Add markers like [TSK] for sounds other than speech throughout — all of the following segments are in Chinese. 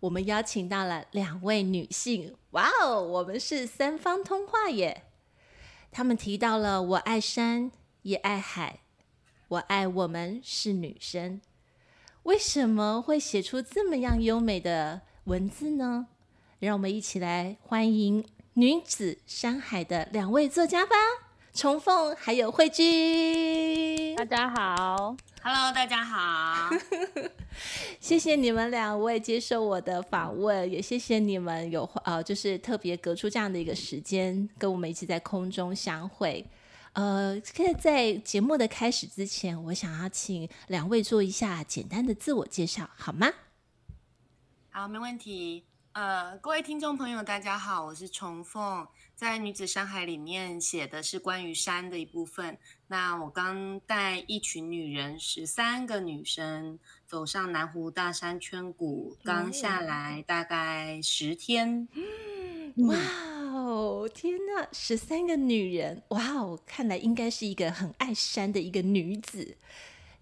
我们邀请到了两位女性，哇哦，我们是三方通话耶！她们提到了我爱山也爱海，我爱我们是女生。为什么会写出这么样优美的文字呢？让我们一起来欢迎女子山海的两位作家吧，崇凤还有慧君。大家好。Hello，大家好，[LAUGHS] 谢谢你们两位接受我的访问，也谢谢你们有呃，就是特别隔出这样的一个时间，跟我们一起在空中相会。呃，现在在节目的开始之前，我想要请两位做一下简单的自我介绍，好吗？好，没问题。呃，各位听众朋友，大家好，我是重凤。在女子山海里面写的是关于山的一部分。那我刚带一群女人，十三个女生走上南湖大山圈谷，刚下来大概十天。[GASPS] 哇哦，天哪，十三个女人，哇哦，看来应该是一个很爱山的一个女子。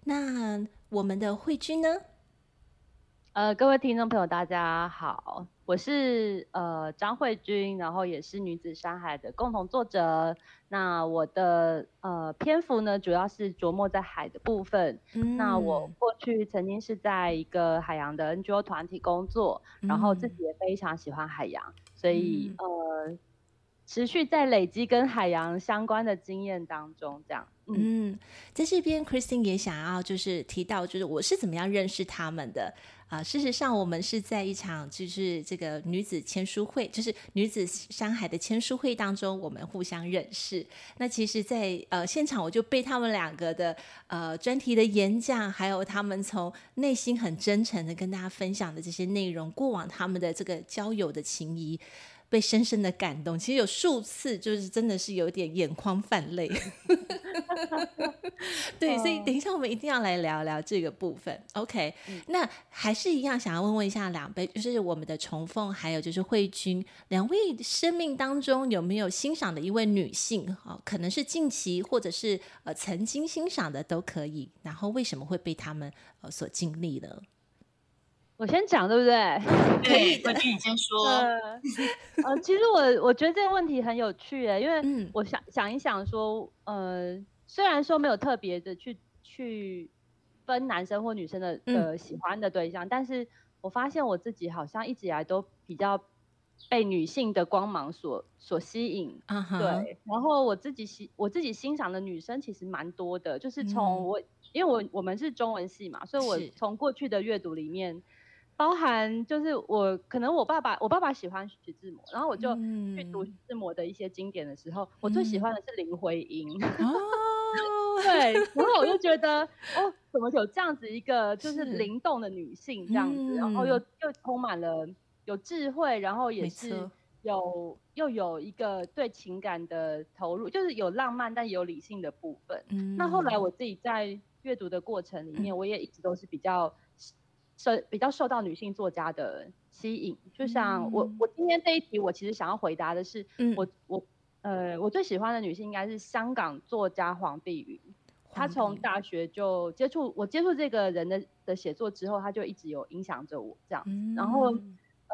那我们的慧君呢？呃，各位听众朋友，大家好。我是呃张慧君，然后也是女子山海的共同作者。那我的呃篇幅呢，主要是琢磨在海的部分。嗯。那我过去曾经是在一个海洋的 NGO 团体工作，嗯，然后自己也非常喜欢海洋，所以，嗯，呃持续在累积跟海洋相关的经验当中，这样。嗯，在这边 Christine 也想要就是提到，就是我是怎么样认识他们的。啊、事实上，我们是在一场就是这个女子签书会，就是女子山海的签书会当中，我们互相认识。那其实在，在呃现场，我就被他们两个的呃专题的演讲，还有他们从内心很真诚的跟大家分享的这些内容，过往他们的这个交友的情谊。被深深的感动，其实有数次就是真的是有点眼眶泛泪。[LAUGHS] 对，所以等一下我们一定要来聊聊这个部分。OK，嗯，那还是一样想要问问一下两位，就是我们的重凤还有就是慧君，两位生命当中有没有欣赏的一位女性？哦，可能是近期或者是呃曾经欣赏的都可以。然后为什么会被他们呃所经历呢？我先讲对不对？[LAUGHS] 可以，慧君你先说。呃，其实我我觉得这个问题很有趣诶，因为我想想一想说，呃，虽然说没有特别的去去分男生或女生的呃喜欢的对象，嗯，但是我发现我自己好像一直以来都比较被女性的光芒所所吸引。Uh -huh. 对，然后我自己欣我自己欣赏的女生其实蛮多的，就是从我，嗯，因为我我们是中文系嘛，所以我从过去的阅读里面。包含就是我可能我爸爸我爸爸喜欢徐志摩，然后我就去读徐志摩的一些经典的时候，嗯、我最喜欢的是林徽因。哦，[LAUGHS] 对，然后我就觉得哦，怎么有这样子一个就是灵动的女性这样子，然后又又充满了有智慧，然后也是有又有一个对情感的投入，就是有浪漫但也有理性的部分。嗯，那后来我自己在阅读的过程里面，我也一直都是比较。受比较受到女性作家的吸引，就像我我今天这一题，我其实想要回答的是，嗯、我我呃我最喜欢的女性应该是香港作家黄碧云，她从大学就接触我接触这个人的的写作之后，她就一直有影响着我这样，嗯、然后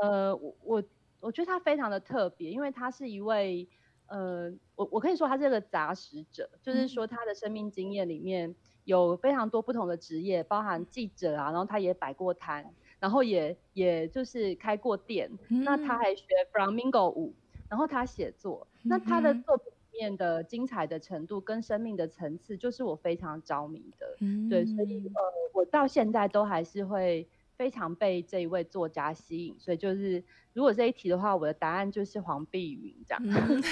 呃我我我觉得她非常的特别，因为她是一位呃我我可以说她是个杂食者，就是说她的生命经验里面。有非常多不同的职业，包含记者啊，然后他也摆过摊，然后也也就是开过店。嗯、那他还学 Flamingo 舞，然后他写作、嗯。那他的作品里面的精彩的程度跟生命的层次，就是我非常着迷的。嗯、对，所以呃，我到现在都还是会非常被这一位作家吸引。所以就是如果这一题的话，我的答案就是黄碧云这样。嗯 [LAUGHS]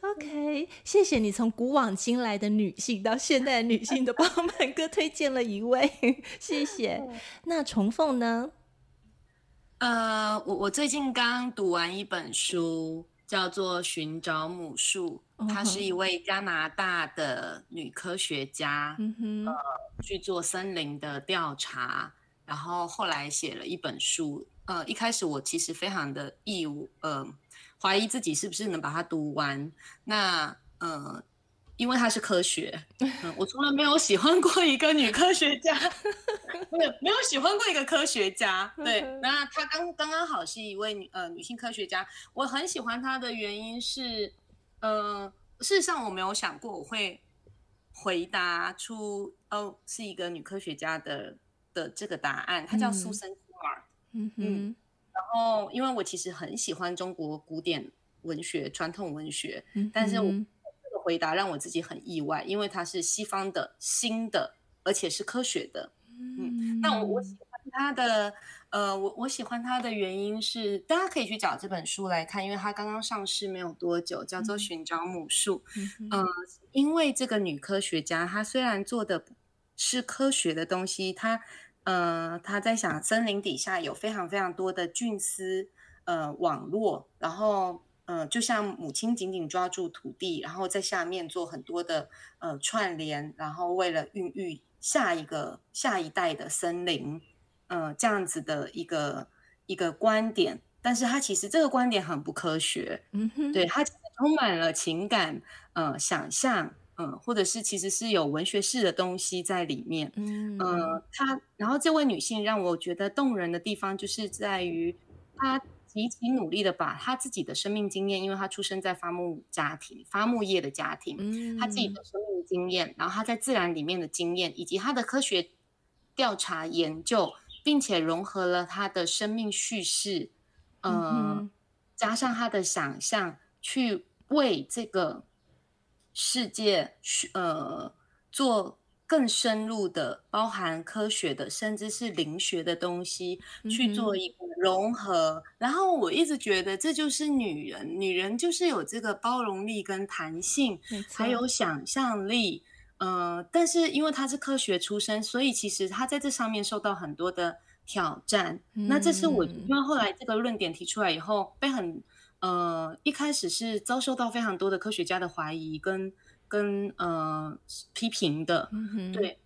OK，谢谢你从古往今来的女性到现代的女性都帮曼哥推荐了一位，谢谢。那重凤呢？呃，我我最近刚读完一本书，叫做《寻找母树》，她是一位加拿大的女科学家，嗯哼，呃，去做森林的调查，然后后来写了一本书。呃，一开始我其实非常的义务，呃，怀疑自己是不是能把它读完。那，呃。因为她是科学，[LAUGHS] 嗯，我从来没有喜欢过一个女科学家，[LAUGHS] 没有没有喜欢过一个科学家。对，那她刚刚刚好是一位女呃女性科学家，我很喜欢她的原因是，呃，事实上我没有想过我会回答出哦是一个女科学家的的这个答案，她叫苏珊·库尔，嗯嗯，然后因为我其实很喜欢中国古典文学、传统文学，但是我这个。回答让我自己很意外，因为它是西方的新的，而且是科学的。嗯，那我我喜欢他的，呃，我我喜欢他的原因是，大家可以去找这本书来看，因为它刚刚上市没有多久，叫做《寻找母树》。嗯、呃，因为这个女科学家，她虽然做的是科学的东西，她呃，她在想森林底下有非常非常多的菌丝呃网络，然后。嗯、呃，就像母亲紧紧抓住土地，然后在下面做很多的呃串联，然后为了孕育下一个下一代的森林，嗯、呃，这样子的一个一个观点。但是他其实这个观点很不科学，嗯哼，对，他充满了情感，呃，想象，嗯、呃，或者是其实是有文学式的东西在里面，嗯，呃，她，然后这位女性让我觉得动人的地方就是在于她。极其努力的把他自己的生命经验，因为他出生在伐木家庭、伐木业的家庭，嗯，他自己的生命经验，然后他在自然里面的经验，以及他的科学调查研究，并且融合了他的生命叙事，呃，嗯，加上他的想象，去为这个世界，呃，做。更深入的，包含科学的，甚至是灵学的东西，去做一个融合。然后我一直觉得，这就是女人，女人就是有这个包容力跟弹性，还有想象力。呃，但是因为他是科学出身，所以其实他在这上面受到很多的挑战。那这是我因为后来这个论点提出来以后，被很呃一开始是遭受到非常多的科学家的怀疑跟。跟呃批评的，嗯，对。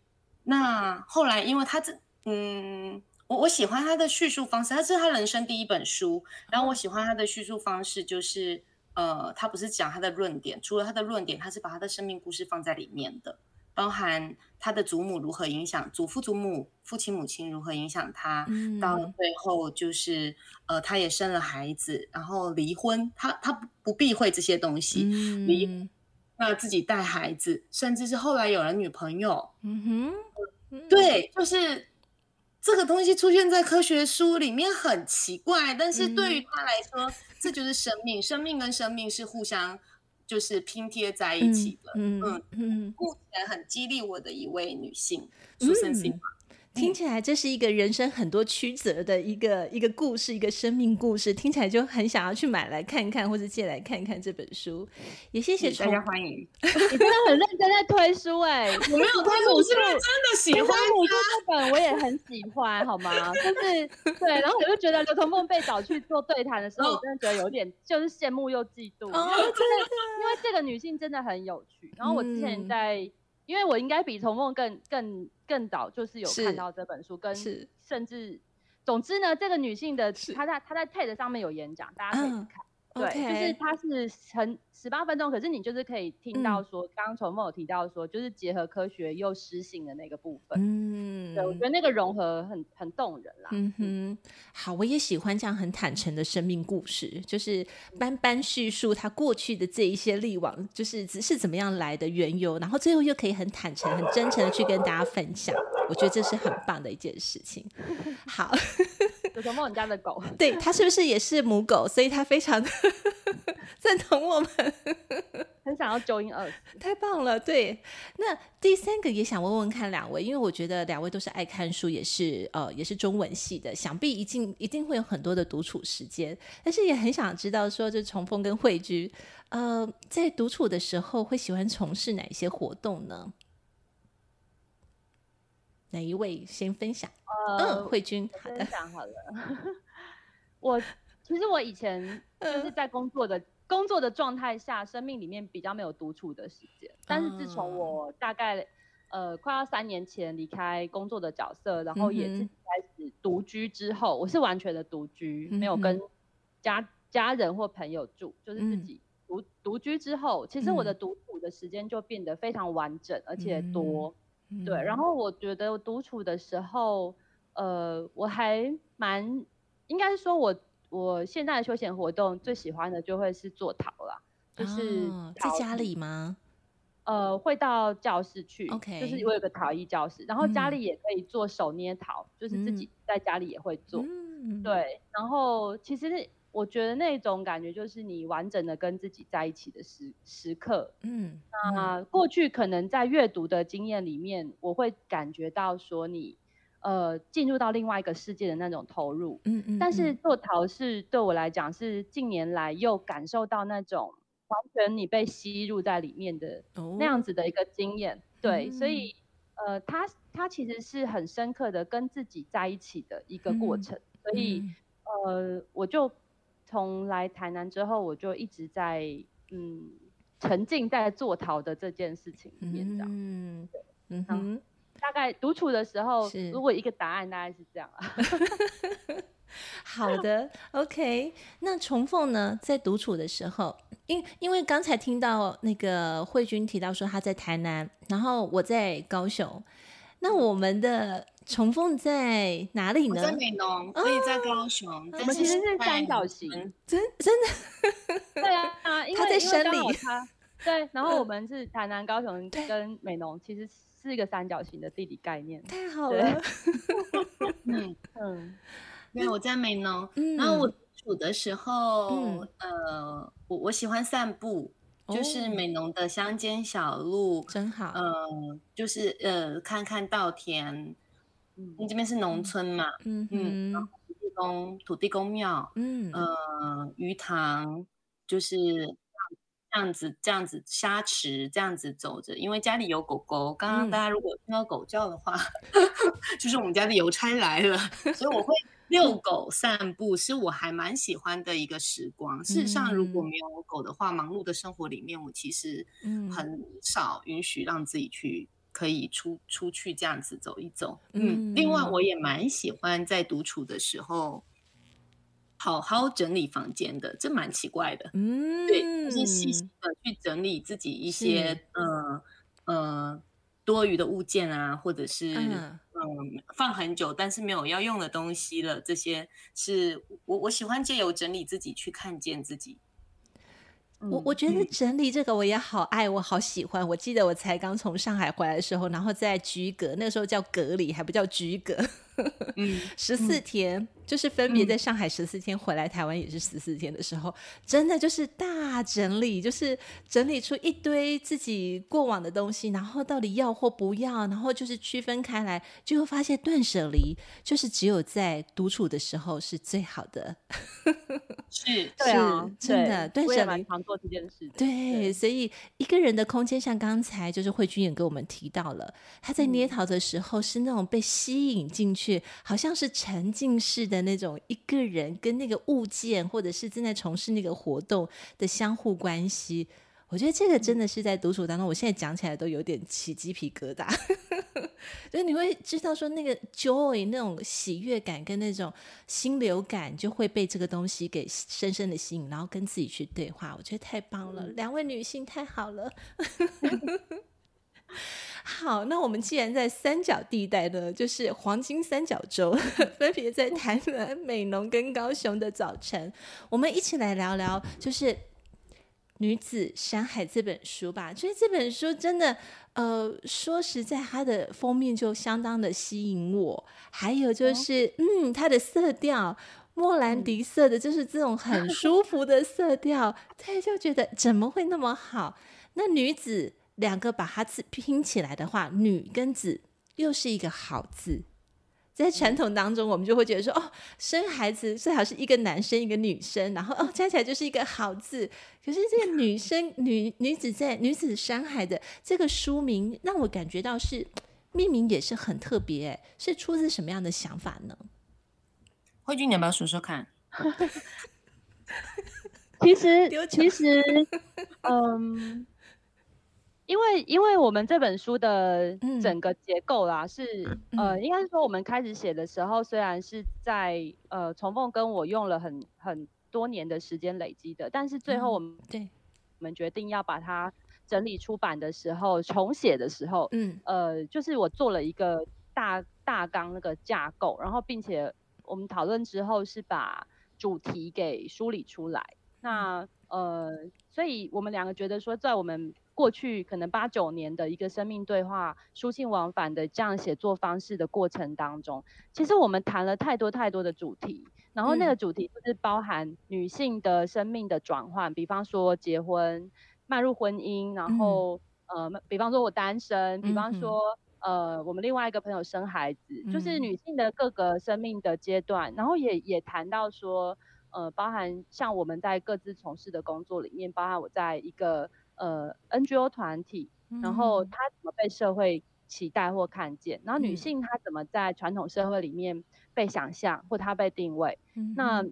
那后来，因为他这，嗯，我我喜欢他的叙述方式，他是他人生第一本书，然后我喜欢他的叙述方式，就是呃，他不是讲他的论点，除了他的论点，他是把他的生命故事放在里面的，包含他的祖母如何影响祖父祖母、父亲母亲如何影响他，嗯，到最后就是呃，他也生了孩子，然后离婚，他他不避讳这些东西，嗯，离。那自己带孩子，甚至是后来有了女朋友，嗯哼，嗯。对，就是这个东西出现在科学书里面很奇怪，但是对于他来说，嗯、这就是生命，生命跟生命是互相就是拼贴在一起的，嗯嗯嗯，目前很激励我的一位女性，苏珊·辛玛。听起来这是一个人生很多曲折的一个一个故事，一个生命故事，听起来就很想要去买来看看，或者借来看看这本书。也谢谢大家欢迎，[LAUGHS] 你真的很认真在推书哎、[LAUGHS] 欸，我没有推书，我是真的喜欢母树这本，我也很喜欢，好吗？就是对，然后我就觉得刘同梦被找去做对谈的时候，我真的觉得有点就是羡慕又嫉妒，哦、因为因为这个女性真的很有趣。然后我之前在。嗯因为我应该比童梦更更更早，就是有看到这本书，跟甚至，总之呢，这个女性的她在她在 TED 上面有演讲，大家可以看。嗯对.就是它是很十八分钟，可是你就是可以听到说，刚刚崇梦有提到说，就是结合科学又诗性的那个部分。嗯，对，我觉得那个融合很很动人啦。嗯哼，好，我也喜欢这样很坦诚的生命故事，就是斑斑叙述他过去的这一些历往，就是只是怎么样来的缘由，然后最后又可以很坦诚、很真诚的去跟大家分享。我觉得这是很棒的一件事情。好。[LAUGHS] 有什么？你家的狗？对，它是不是也是母狗？所以它非常的 [LAUGHS] 赞同我们，[LAUGHS] 很想要 join us。太棒了！对，那第三个也想问问看两位，因为我觉得两位都是爱看书，也是呃也是中文系的，想必一定一定会有很多的独处时间。但是也很想知道说，这崇丰跟慧君，呃，在独处的时候会喜欢从事哪一些活动呢？哪一位先分享？呃、嗯，慧君，分享好了。[LAUGHS] 我其实我以前 [LAUGHS] 就是在工作的工作的状态下，生命里面比较没有独处的时间。但是自从我大概呃快要三年前离开工作的角色，然后也自己开始独居之后，我是完全的独居，没有跟家家人或朋友住，就是自己独独居之后，其实我的独处的时间就变得非常完整而且多。对，然后我觉得独处的时候，呃，我还蛮应该是说我。我现在的休闲活动最喜欢的就会是做陶啦，就是在家里吗？呃，会到教室去，OK，就是我有个陶艺教室，然后家里也可以做手捏陶，就是自己在家里也会做，对。然后其实我觉得那种感觉就是你完整的跟自己在一起的时时刻，嗯，那。过去可能在阅读的经验里面，我会感觉到说你。呃，进入到另外一个世界的那种投入，嗯。嗯，但是做陶是对我来讲是近年来又感受到那种完全你被吸入在里面的那样子的一个经验，哦、对，嗯、所以。呃，它它其实是很深刻的跟自己在一起的一个过程，嗯、所以呃，我就从来台南之后，我就一直在嗯沉浸在做陶的这件事情里面，这样，嗯，对，嗯哼。大概独处的时候，如果一个答案大概是这样啊。[LAUGHS] 好的，OK。那重凤呢，在独处的时候，因因为刚才听到那个慧君提到说他在台南，然后我在高雄，那我们的重凤在哪里呢？在美浓，所以在高雄。哦、我们其实是三角形，真真的。[LAUGHS] 对啊啊，因为他在山里。对，然后我们是台南、高雄跟美浓，其实。是一个三角形的地理概念，太好了。嗯 [LAUGHS] 嗯，因为我在美浓，嗯、然后我处的时候，嗯、呃，我我喜欢散步，哦、就是美浓的乡间小路，真好。呃，就是呃，看看稻田，嗯，你这边是农村嘛，嗯嗯，然后土地公、土地公庙，嗯呃，鱼塘，就是。这样子，这样子沙池，这样子走着，因为家里有狗狗。刚刚大家如果听到狗叫的话，嗯、[LAUGHS] 就是我们家的邮差来了，所以我会遛狗散步，是我还蛮喜欢的一个时光。事实上，如果没有狗的话，忙碌的生活里面，我其实很少允许让自己去可以出出去这样子走一走。嗯，另外我也蛮喜欢在独处的时候。好好整理房间的，这蛮奇怪的。嗯，对，就是细细的去整理自己一些是呃呃多余的物件啊，或者是嗯、呃、放很久但是没有要用的东西了，这些是我我喜欢借由整理自己去看见自己。我我觉得整理这个我也好爱，我好喜欢。我记得我才刚从上海回来的时候，然后在居隔，那个时候叫隔离，还不叫居隔。嗯，[LAUGHS] 十四天。嗯就是分别在上海十四天，回来台湾也是十四天的时候，真的就是大整理，就是整理出一堆自己过往的东西，然后到底要或不要，然后就是区分开来，就会发现断舍离就是只有在独处的时候是最好的。[LAUGHS] 是，是，啊，真的断舍离常做这件事。对，所以一个人的空间，像刚才就是慧君也跟我们提到了，他在捏陶的时候是那种被吸引进去，好像是沉浸式的。的那种一个人跟那个物件，或者是正在从事那个活动的相互关系，我觉得这个真的是在独处当中，我现在讲起来都有点起鸡皮疙瘩。[LAUGHS] 所以你会知道说，那个 joy 那种喜悦感跟那种心流感，就会被这个东西给深深的吸引，然后跟自己去对话。我觉得太棒了，两位女性太好了。[LAUGHS] [LAUGHS] 好，那我们既然在三角地带呢，就是黄金三角洲，[LAUGHS] 分别在台南、[LAUGHS] 美浓跟高雄的早晨，我们一起来聊聊，就是《女子山海》这本书吧。所以这本书真的，呃，说实在，它的封面就相当的吸引我。还有就是，嗯，它的色调，莫兰迪色的，就是这种很舒服的色调，对，就觉得怎么会那么好？那女子。两个把它字拼起来的话，女跟子又是一个好字。在传统当中，我们就会觉得说，哦，生孩子最好是一个男生一个女生，然后哦，加起来就是一个好字。可是这个女生女女子在女子山海的这个书名，让我感觉到是命名也是很特别，是出自什么样的想法呢？慧君，你要不要说说看？[LAUGHS] 其实，[LAUGHS] 其实，嗯，因为因为我们这本书的整个结构啦，嗯、是呃，应该是说我们开始写的时候，虽然是在呃，重凤跟我用了很很多年的时间累积的，但是最后我们、嗯、对，我们决定要把它整理出版的时候，重写的时候，嗯，呃，就是我做了一个大大纲那个架构，然后并且我们讨论之后是把主题给梳理出来。那呃，所以我们两个觉得说，在我们过去可能八九年的一个生命对话、书信往返的这样写作方式的过程当中，其实我们谈了太多太多的主题，然后那个主题就是包含女性的生命的转换，比方说结婚、迈入婚姻，然后呃，比方说我单身，比方说呃，我们另外一个朋友生孩子，就是女性的各个生命的阶段，然后也也谈到说。呃，包含像我们在各自从事的工作里面，包含我在一个呃 NGO 团体，然后她怎么被社会期待或看见，然后女性她怎么在传统社会里面被想象或她被定位，嗯、那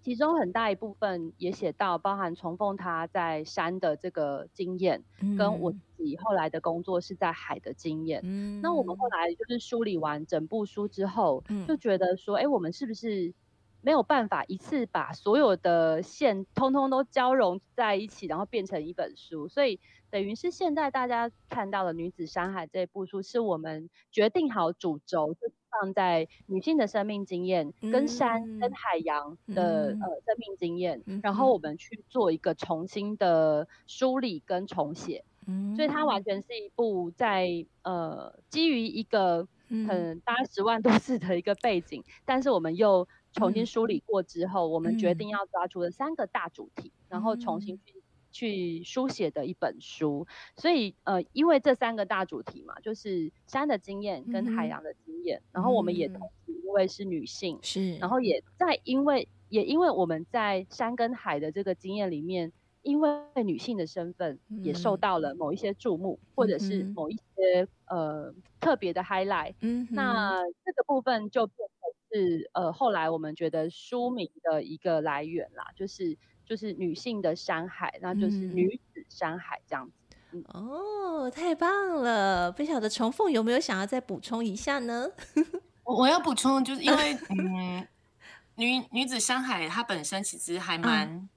其中很大一部分也写到，包含重凤她在山的这个经验，嗯、跟我自己后来的工作是在海的经验。嗯、那我们后来就是梳理完整部书之后，嗯、就觉得说，哎，我们是不是？没有办法一次把所有的线通通都交融在一起，然后变成一本书。所以等于是现在大家看到的《女子山海》这部书，是我们决定好主轴，就放在女性的生命经验跟山跟海洋的、嗯、呃生命经验，嗯、然后我们去做一个重新的梳理跟重写。嗯、所以它完全是一部在呃基于一个很八十万多字的一个背景，但是我们又。重新梳理过之后，嗯、我们决定要抓住的三个大主题，嗯、然后重新去去书写的一本书。所以，呃，因为这三个大主题嘛，就是山的经验跟海洋的经验，嗯、然后我们也同时因为是女性，是，然后也在因为也因为我们在山跟海的这个经验里面，因为女性的身份也受到了某一些注目，嗯、或者是某一些呃特别的 highlight，嗯，那这个部分就变。是呃，后来我们觉得书名的一个来源啦，就是就是女性的山海，那就是女子山海这样子。嗯、哦，太棒了！不晓得重凤有没有想要再补充一下呢？[LAUGHS] 我我要补充，就是因为嗯，[LAUGHS] 女女子山海它本身其实还蛮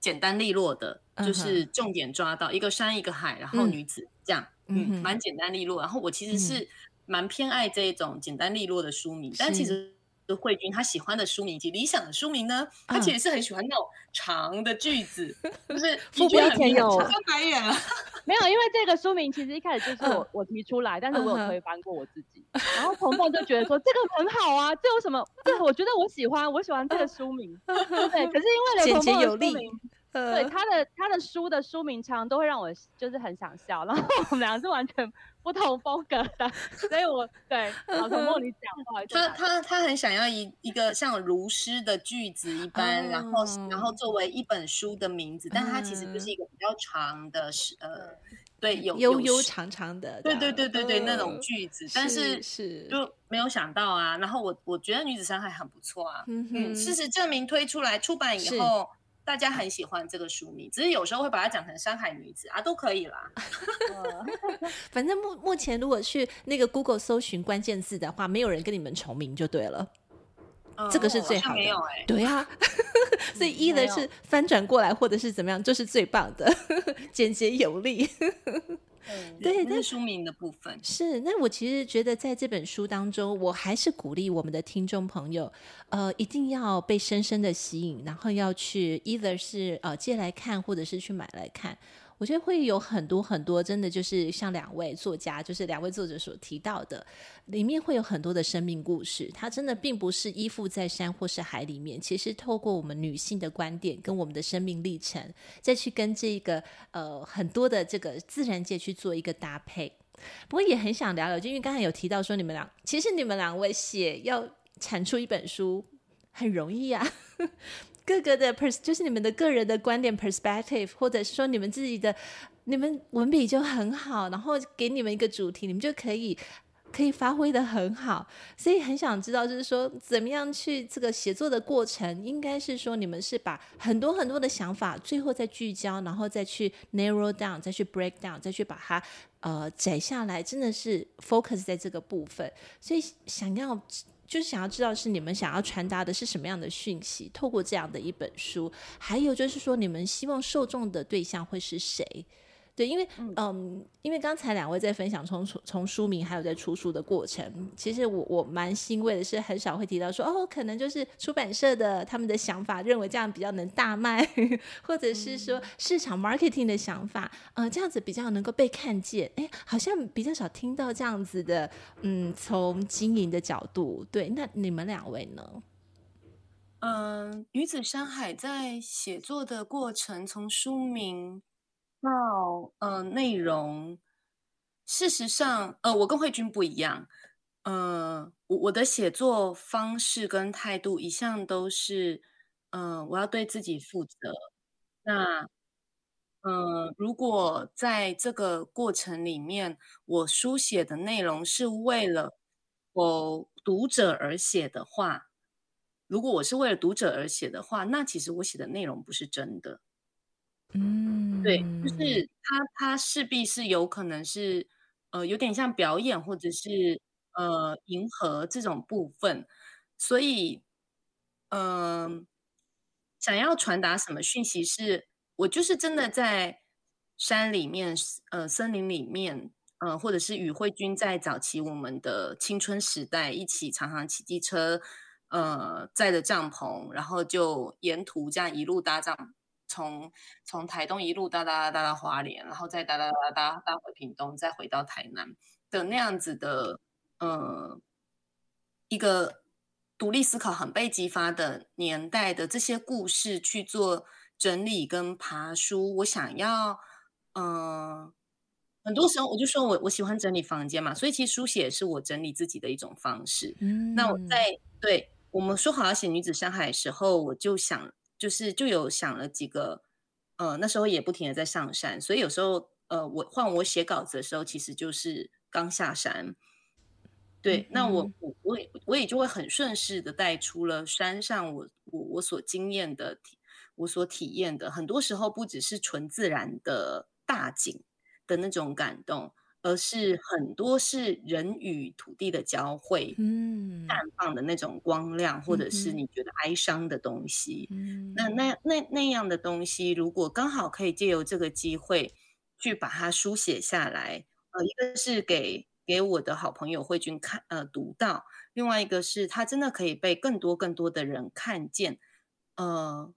简单利落的，嗯、就是重点抓到一个山一个海，然后女子这样，嗯，蛮、嗯、简单利落。然后我其实是蛮偏爱这一种简单利落的书名，嗯、但其实。慧君他喜欢的书名以及理想的书名呢？他其实是很喜欢那种长的句子，就是副标题有翻白眼了。[LAUGHS] 没有，因为这个书名其实一开始就是我我提出来，但是我有推翻过我自己。然后鹏鹏就觉得说这个很好啊，这有什么？这我觉得我喜欢，我喜欢这个书名。[LAUGHS] 对，可是因为刘崇凤的书名。对他的他的书的书名常都会让我就是很想笑，然后我们两个是完全不同风格的，[LAUGHS] 所以我对老崇凤你讲话，他他他很想要一一个像如诗的句子一般，然后然后作为一本书的名字，但它其实就是一个比较长的是呃，对，有悠悠长长的，对对对对对那种句子，但是是就没有想到啊，然后我我觉得女子伤害很不错啊，嗯，事实证明推出来出版以后。大家很喜欢这个书名，只是有时候会把它讲成《山海女子》啊，都可以啦。[LAUGHS] 反正目目前如果去那个 Google 搜寻关键字的话，没有人跟你们重名就对了。嗯、这个是最好的。没有哎、欸。对呀、啊，[LAUGHS] 所以一的是翻转过来或者是怎么样，就是最棒的，[LAUGHS] 简洁有力。嗯，对，那书名的部分是。那我其实觉得，在这本书当中，我还是鼓励我们的听众朋友，呃，一定要被深深的吸引，然后要去，either 是呃借来看，或者是去买来看。我觉得会有很多很多，真的就是像两位作家，就是两位作者所提到的，里面会有很多的生命故事。它真的并不是依附在山或是海里面，其实透过我们女性的观点跟我们的生命历程，再去跟这个呃很多的这个自然界去做一个搭配。不过也很想聊聊，就因为刚才有提到说你们俩，其实你们两位写要产出一本书很容易啊。各个的 pers 就是你们的个人的观点 perspective，或者是说你们自己的，你们文笔就很好，然后给你们一个主题，你们就可以 [LAUGHS] 可以发挥得很好，所以很想知道，就是说怎么样去这个写作的过程，应该是说你们是把很多很多的想法最后再聚焦，然后再去 narrow down，再去 break down，再去把它呃摘下来，真的是 focus 在这个部分，所以想要。就是想要知道是你们想要传达的是什么样的讯息，透过这样的一本书，还有就是说你们希望受众的对象会是谁？对，因为嗯，嗯，因为刚才两位在分享从从书名还有在出书的过程，其实我我蛮欣慰的是，很少会提到说哦，可能就是出版社的他们的想法，认为这样比较能大卖，[LAUGHS] 或者是说市场 marketing 的想法，呃，这样子比较能够被看见。哎，好像比较少听到这样子的，嗯，从经营的角度，对，那你们两位呢？嗯，女子山海在写作的过程，从书名。到呃内容，事实上，呃，我跟慧君不一样，呃，我我的写作方式跟态度一向都是，呃，我要对自己负责。那，呃，如果在这个过程里面，我书写的内容是为了我读者而写的话，如果我是为了读者而写的话，那其实我写的内容不是真的。嗯，对，就是他，他势必是有可能是，呃，有点像表演或者是呃迎合这种部分，所以，嗯、呃，想要传达什么讯息是，是我就是真的在山里面，呃，森林里面，呃，或者是与慧君在早期我们的青春时代一起常常骑机车，呃，在的帐篷，然后就沿途这样一路搭帐。从从台东一路搭搭搭到花莲，然后再搭搭搭搭搭回屏东，再回到台南的那样子的，呃，一个独立思考很被激发的年代的这些故事去做整理跟爬书。我想要，嗯、呃，很多时候我就说我我喜欢整理房间嘛，所以其实书写是我整理自己的一种方式。嗯，那我在对我们说好要写女子山海的时候，我就想。就是就有想了几个，呃，那时候也不停的在上山，所以有时候，呃，我换我写稿子的时候，其实就是刚下山。对，嗯、那我我我也我也就会很顺势的带出了山上我我我所经验的，我所体验的，很多时候不只是纯自然的大景的那种感动。而是很多是人与土地的交汇，嗯，绽放的那种光亮，或者是你觉得哀伤的东西，嗯，那那那那样的东西，如果刚好可以借由这个机会去把它书写下来，呃，一个是给给我的好朋友慧君看，呃，读到，另外一个是它真的可以被更多更多的人看见，呃，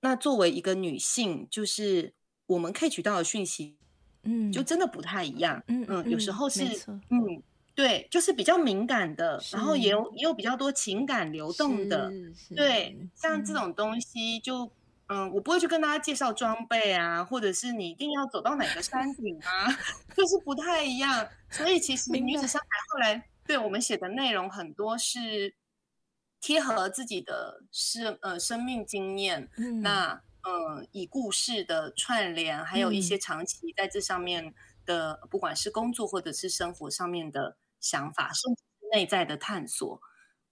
那作为一个女性，就是我们可以取到的讯息。嗯，就真的不太一样。嗯嗯，有时候是嗯，对，就是比较敏感的，然后也有也有比较多情感流动的。对，像这种东西就，嗯，我不会去跟大家介绍装备啊，或者是你一定要走到哪个山顶啊，[LAUGHS] 就是不太一样。所以其实女子山海后来对我们写的内容很多是贴合自己的是呃生命经验。嗯，那。嗯，以故事的串联，还有一些长期在这上面的，嗯、不管是工作或者是生活上面的想法，甚至内在的探索，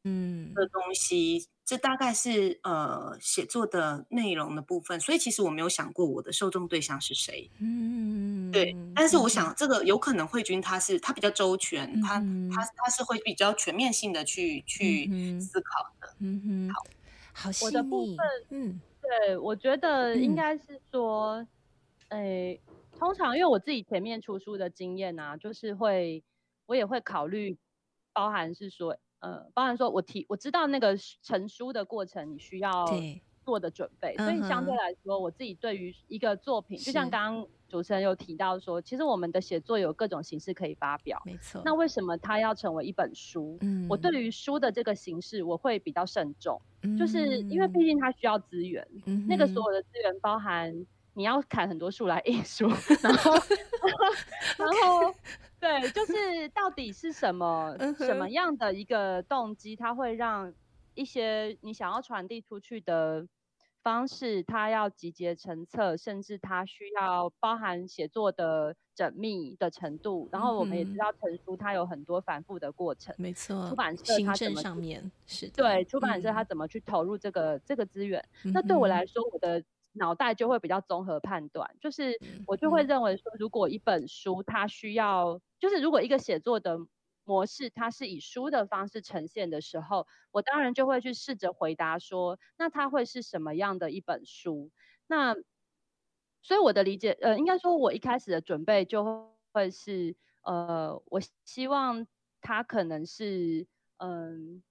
嗯，的东西，这大概是呃写作的内容的部分。所以其实我没有想过我的受众对象是谁，嗯，对。但是我想这个有可能慧君他是他比较周全，嗯、他他他是会比较全面性的去去思考的，嗯哼，好，好，我的部分，嗯。对，我觉得应该是说，嗯、诶，通常因为我自己前面出书的经验啊，就是会，我也会考虑，包含是说，呃，包含说我提，我知道那个成书的过程，你需要做的准备，所以相对来说，我自己对于一个作品，就像刚刚主持人有提到说，其实我们的写作有各种形式可以发表，没错。那为什么它要成为一本书？嗯，我对于书的这个形式，我会比较慎重。就是因为毕竟它需要资源，嗯、那个所有的资源包含你要砍很多树来印书，[LAUGHS] 然后 [LAUGHS] [LAUGHS] 然后，对，就是到底是什么什么样的一个动机，它会让一些你想要传递出去的方式，它要集结成册，甚至它需要包含写作的缜密的程度。然后我们也知道，成书它有很多反复的过程。没错，出版社它怎么上面是对出版社它怎么去投入这个、嗯、这个资源？那对我来说，我的脑袋就会比较综合判断，就是我就会认为说，如果一本书它需要，就是如果一个写作的。模式，它是以书的方式呈现的时候，我当然就会去试着回答说，那它会是什么样的一本书？那所以我的理解，呃，应该说，我一开始的准备就会是，呃，我希望它可能是，嗯，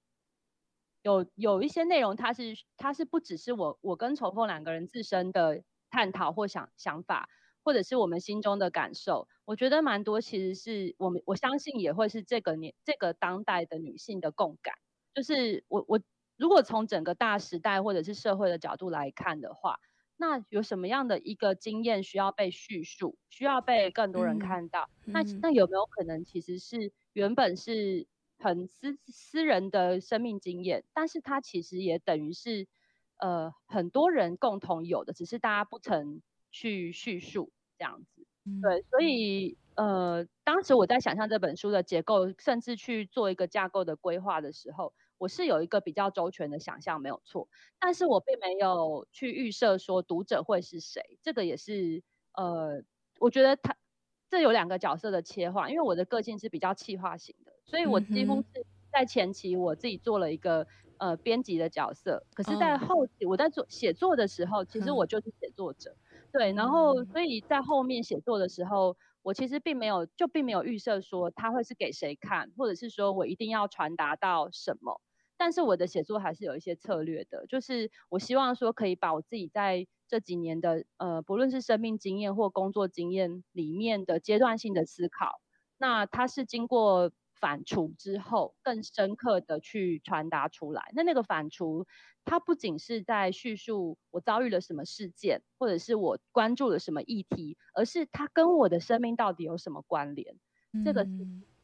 有有一些内容，它是它是不只是我我跟崇凤两个人自身的探讨或想想法。或者是我们心中的感受，我觉得蛮多，其实是我们我相信也会是这个年这个当代的女性的共感。就是我我如果从整个大时代或者是社会的角度来看的话，那有什么样的一个经验需要被叙述，需要被更多人看到？嗯、那那有没有可能其实是原本是很私私人的生命经验，但是它其实也等于是呃很多人共同有的，只是大家不曾去叙述。这样子，对，所以呃，当时我在想象这本书的结构，甚至去做一个架构的规划的时候，我是有一个比较周全的想象，没有错。但是我并没有去预设说读者会是谁，这个也是呃，我觉得他这有两个角色的切换，因为我的个性是比较气化型的，所以我几乎是在前期我自己做了一个呃编辑的角色，可是在后期我在做写作的时候，其实我就是写作者。对，然后所以在后面写作的时候，我其实并没有就并没有预设说他会是给谁看，或者是说我一定要传达到什么。但是我的写作还是有一些策略的，就是我希望说可以把我自己在这几年的呃，不论是生命经验或工作经验里面的阶段性的思考，那它是经过。反刍之后，更深刻的去传达出来。那那个反刍，它不仅是在叙述我遭遇了什么事件，或者是我关注了什么议题，而是它跟我的生命到底有什么关联？嗯、这个是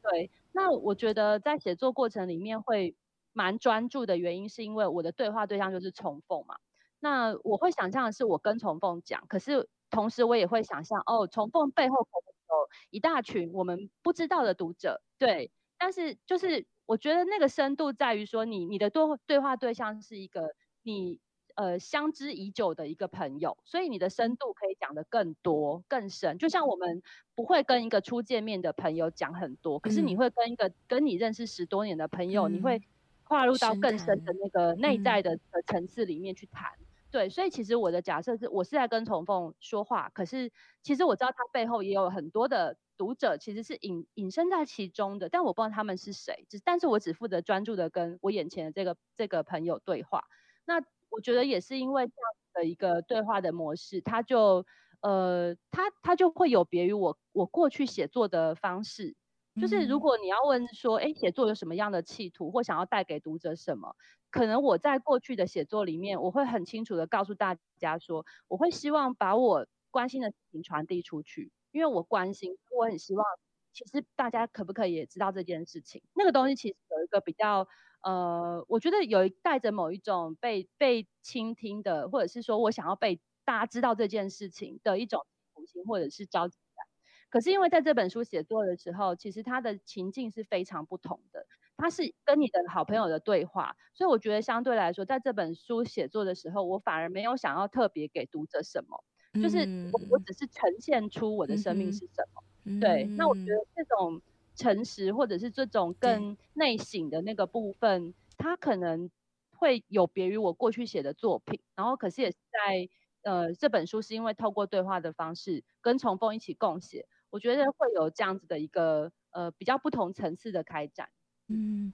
对。那我觉得在写作过程里面会蛮专注的原因，是因为我的对话对象就是重凤嘛。那我会想象的是我跟重凤讲，可是同时我也会想象，哦，重凤背后可能有一大群我们不知道的读者，对。但是，就是我觉得那个深度在于说你，你你的对对话对象是一个你呃相知已久的一个朋友，所以你的深度可以讲的更多更深。就像我们不会跟一个初见面的朋友讲很多，可是你会跟一个跟你认识十多年的朋友，嗯、你会跨入到更深的那个内在的的层次里面去谈。嗯、对，所以其实我的假设是我是在跟崇凤说话，可是其实我知道他背后也有很多的。读者其实是隐隐身在其中的，但我不知道他们是谁，只但是我只负责专注的跟我眼前的这个这个朋友对话。那我觉得也是因为这样的一个对话的模式，他就呃，他他就会有别于我我过去写作的方式。就是如果你要问说，哎，写作有什么样的企图，或想要带给读者什么，可能我在过去的写作里面，我会很清楚的告诉大家说，我会希望把我关心的事情传递出去。因为我关心，我很希望，其实大家可不可以也知道这件事情？那个东西其实有一个比较，呃，我觉得有带着某一种被被倾听的，或者是说我想要被大家知道这件事情的一种苦心或者是着急感。可是因为在这本书写作的时候，其实它的情境是非常不同的，它是跟你的好朋友的对话，所以我觉得相对来说，在这本书写作的时候，我反而没有想要特别给读者什么。就是我，我只是呈现出我的生命是什么。嗯、对，那我觉得这种诚实，或者是这种更内省的那个部分，它可能会有别于我过去写的作品。然后，可是也是在呃这本书是因为透过对话的方式跟重凤一起共写，我觉得会有这样子的一个呃比较不同层次的开展。嗯。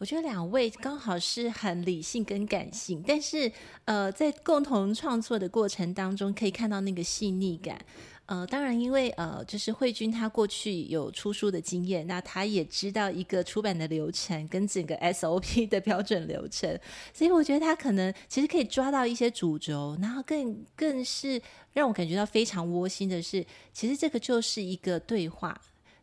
我觉得两位刚好是很理性跟感性，但是呃，在共同创作的过程当中，可以看到那个细腻感。呃，当然，因为呃，就是慧君她过去有出书的经验，那她也知道一个出版的流程跟整个 SOP 的标准流程，所以我觉得她可能其实可以抓到一些主轴，然后更更是让我感觉到非常窝心的是，其实这个就是一个对话。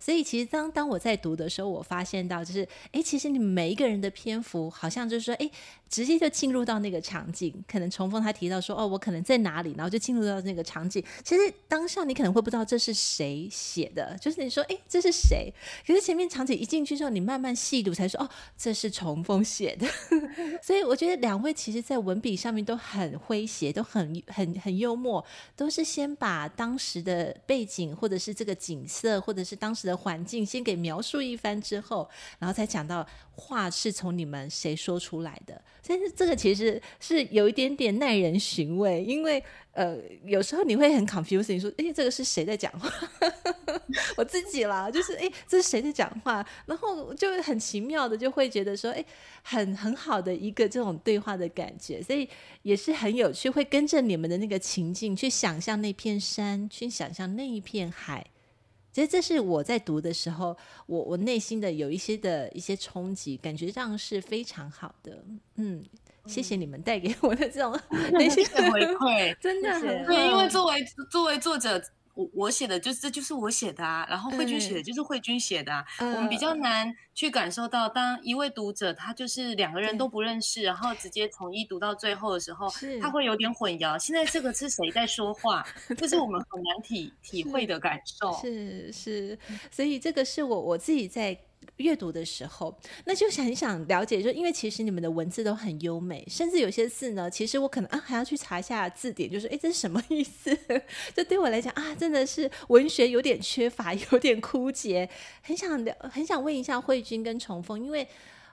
所以其实当当我在读的时候，我发现到就是，哎，其实你们每一个人的篇幅好像就是说，哎，直接就进入到那个场景。可能重逢他提到说，哦，我可能在哪里，然后就进入到那个场景。其实当下你可能会不知道这是谁写的，就是你说，哎，这是谁？可是前面场景一进去之后，你慢慢细读才说，哦，这是重逢写的。[LAUGHS] 所以我觉得两位其实在文笔上面都很诙谐，都很很很幽默，都是先把当时的背景或者是这个景色，或者是当时的环境先给描述一番之后，然后才讲到话是从你们谁说出来的。但是这个其实是有一点点耐人寻味，因为呃有时候你会很 confusing，说哎这个是谁在讲话？[LAUGHS] 我自己啦，就是哎这是谁在讲话？然后就很奇妙的就会觉得说哎很很好的一个这种对话的感觉，所以也是很有趣，会跟着你们的那个情境去想象那片山，去想象那一片海。其实这是我在读的时候，我我内心的有一些的一些冲击，感觉上是非常好的。嗯，谢谢你们带给我的这种 [LAUGHS] 内心的回馈，[LAUGHS] 真的很对。因为作为作为作者。我我写的就是这就是我写的啊，然后慧君写的就是慧君写的啊。嗯、我们比较难去感受到，当一位读者他就是两个人都不认识，然后直接从一读到最后的时候，他会有点混淆。现在这个是谁在说话？这是我们很难体体会的感受。是是，所以这个是我我自己在。阅读的时候，那就很想了解，就因为其实你们的文字都很优美，甚至有些字呢，其实我可能啊还要去查一下字典，就是哎，这是什么意思？[LAUGHS] 这对我来讲啊，真的是文学有点缺乏，有点枯竭。很想聊，很想问一下慧君跟重峰，因为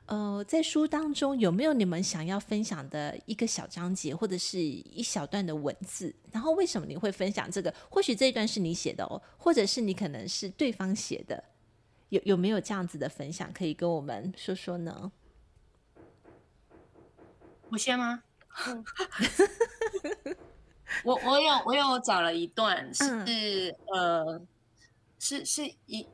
呃，在书当中有没有你们想要分享的一个小章节，或者是一小段的文字？然后为什么你会分享这个？或许这一段是你写的哦，或者是你可能是对方写的。有有没有这样子的分享可以跟我们说说呢？我先吗？[LAUGHS] 我我有我有找了一段是、嗯、呃是是一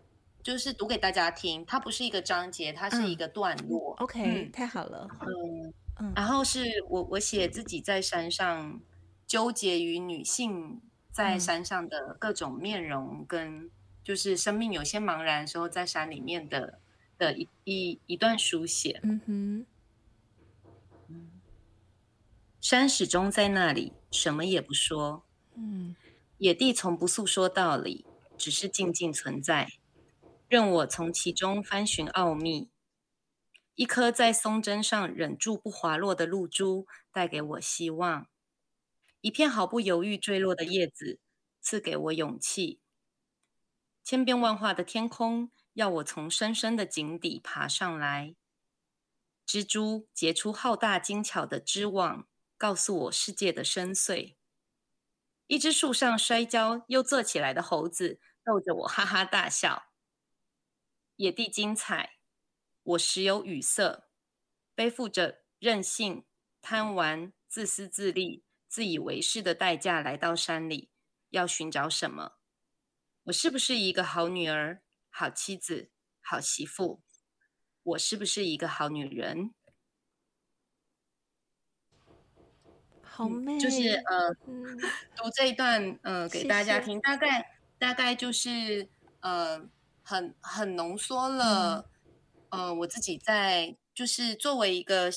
就是读给大家听，它不是一个章节，它是一个段落。嗯、OK，太好了。嗯嗯，然后是我我写自己在山上纠结于女性在山上的各种面容跟。就是生命有些茫然的时候，在山里面的的一一一段书写。嗯哼，山始终在那里，什么也不说。嗯，野地从不诉说道理，只是静静存在，任我从其中翻寻奥秘。一颗在松针上忍住不滑落的露珠，带给我希望；一片毫不犹豫坠落的叶子，赐给我勇气。千变万化的天空，要我从深深的井底爬上来。蜘蛛结出浩大精巧的织网，告诉我世界的深邃。一只树上摔跤又坐起来的猴子，逗着我哈哈大笑。野地精彩，我时有语塞，背负着任性、贪玩、自私自利、自以为是的代价来到山里，要寻找什么？我是不是一个好女儿、好妻子、好媳妇？我是不是一个好女人？好美，就是呃，读这一段呃给大家听，谢谢大概大概就是呃很很浓缩了、嗯、呃我自己在就是作为一个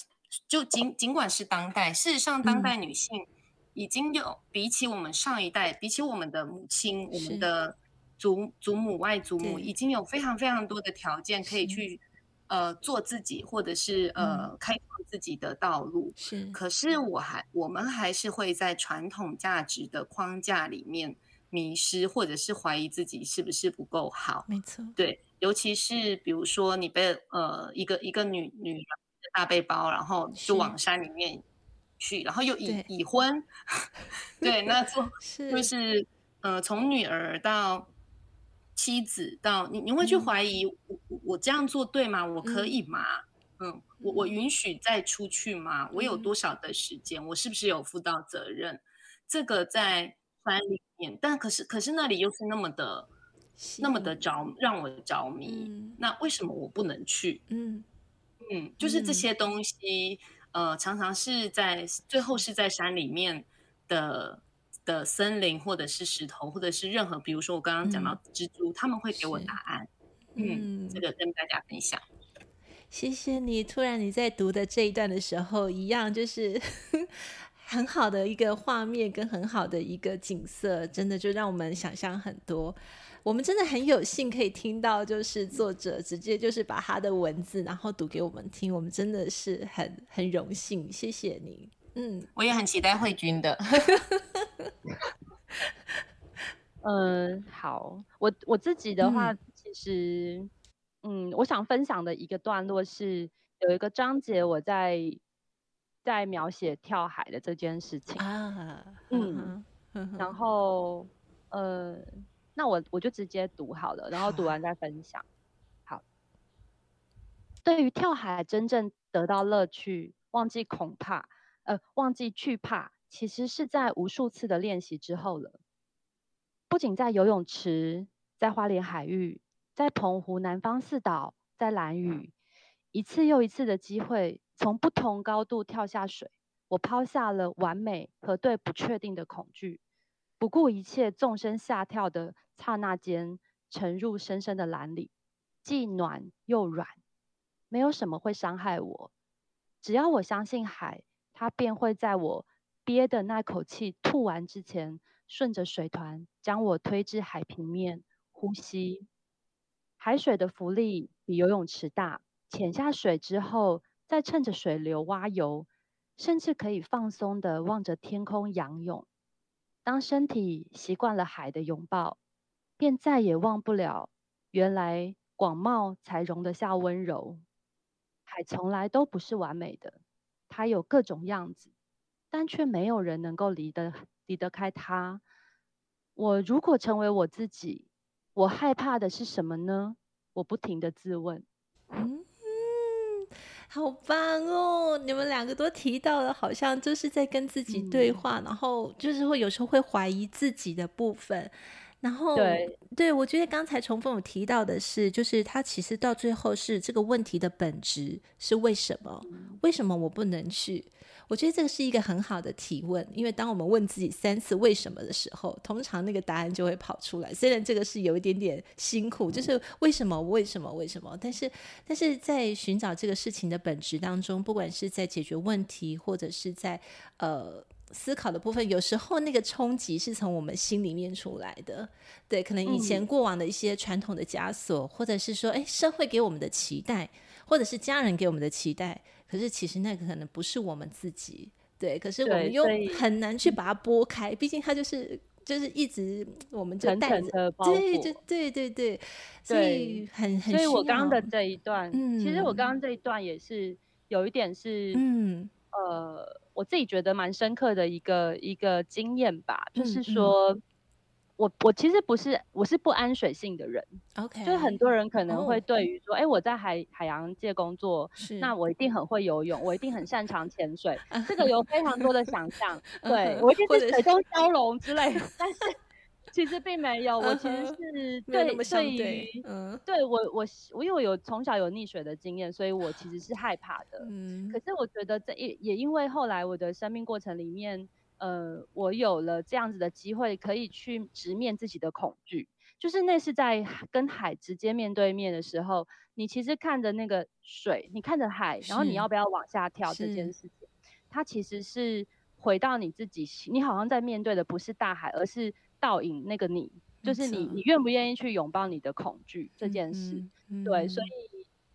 就尽尽管是当代，事实上当代女性已经有比起我们上一代，比起我们的母亲，我们的。祖祖母、外祖母已经有非常非常多的条件可以去，呃，做自己，或者是呃，开创自己的道路。是，可是我还我们还是会在传统价值的框架里面迷失，或者是怀疑自己是不是不够好。没错，对，尤其是比如说你被呃一个一个女女人大背包，然后就往山里面去，然后又已已婚，[LAUGHS] 对，那就是。就是呃，从女儿到。妻子到你，你会去怀疑我，嗯、我这样做对吗？我可以吗？嗯，嗯我我允许再出去吗？我有多少的时间？嗯、我是不是有负到责任？这个在山里面，但可是可是那里又是那么的，那么的着让我着迷。嗯、那为什么我不能去？嗯嗯，就是这些东西，嗯、呃，常常是在最后是在山里面的。的森林，或者是石头，或者是任何，比如说我刚刚讲到蜘蛛，嗯、他们会给我答案。嗯，这个跟大家分享。谢谢你。突然你在读的这一段的时候，一样就是 [LAUGHS] 很好的一个画面跟很好的一个景色，真的就让我们想象很多。我们真的很有幸可以听到，就是作者直接就是把他的文字然后读给我们听，我们真的是很很荣幸。谢谢你。嗯，我也很期待慧君的。[LAUGHS] 嗯，好，我我自己的话，嗯、其实，嗯，我想分享的一个段落是有一个章节，我在在描写跳海的这件事情啊，嗯，然后，呃，那我我就直接读好了，然后读完再分享。好，对于跳海真正得到乐趣，忘记恐怕，呃，忘记惧怕，其实是在无数次的练习之后了。不仅在游泳池，在花莲海域，在澎湖南方四岛，在兰屿，一次又一次的机会，从不同高度跳下水，我抛下了完美和对不确定的恐惧，不顾一切，纵身下跳的刹那间，沉入深深的蓝里，既暖又软，没有什么会伤害我，只要我相信海，它便会在我憋的那口气吐完之前。顺着水团将我推至海平面，呼吸。海水的浮力比游泳池大，潜下水之后，再趁着水流蛙游，甚至可以放松的望着天空仰泳。当身体习惯了海的拥抱，便再也忘不了原来广袤才容得下温柔。海从来都不是完美的，它有各种样子，但却没有人能够离得。离得开他，我如果成为我自己，我害怕的是什么呢？我不停的自问。嗯，好棒哦！你们两个都提到了，好像就是在跟自己对话，嗯、然后就是会有时候会怀疑自己的部分。然后，对，对我觉得刚才重丰有提到的是，就是他其实到最后是这个问题的本质是为什么？嗯、为什么我不能去？我觉得这个是一个很好的提问，因为当我们问自己三次为什么的时候，通常那个答案就会跑出来。虽然这个是有一点点辛苦，就是为什么？为什么？为什么？但是，但是在寻找这个事情的本质当中，不管是在解决问题，或者是在呃。思考的部分，有时候那个冲击是从我们心里面出来的，对，可能以前过往的一些传统的枷锁，嗯、或者是说，哎，社会给我们的期待，或者是家人给我们的期待，可是其实那个可能不是我们自己，对，可是我们又很难去把它拨开，毕竟它就是就是一直我们就带着，对，对，对，对，对，所以很很，所以我刚刚的这一段，嗯，其实我刚刚这一段也是有一点是，嗯，呃。我自己觉得蛮深刻的一个一个经验吧，嗯、就是说，嗯、我我其实不是我是不安水性的人，OK，就是很多人可能会对于说，哎、oh. 欸，我在海海洋界工作，是那我一定很会游泳，我一定很擅长潜水，[LAUGHS] 这个有非常多的想象，对我一定是水中蛟龙之类的，但是。其实并没有，我其实是对对于，嗯，对我我我因为有从小有溺水的经验，所以我其实是害怕的。嗯，可是我觉得这也也因为后来我的生命过程里面，呃，我有了这样子的机会，可以去直面自己的恐惧。就是那是在跟海直接面对面的时候，你其实看着那个水，你看着海，然后你要不要往下跳这件事情，它其实是回到你自己，你好像在面对的不是大海，而是。倒影那个你，就是你，你愿不愿意去拥抱你的恐惧这件事？嗯嗯、对，所以，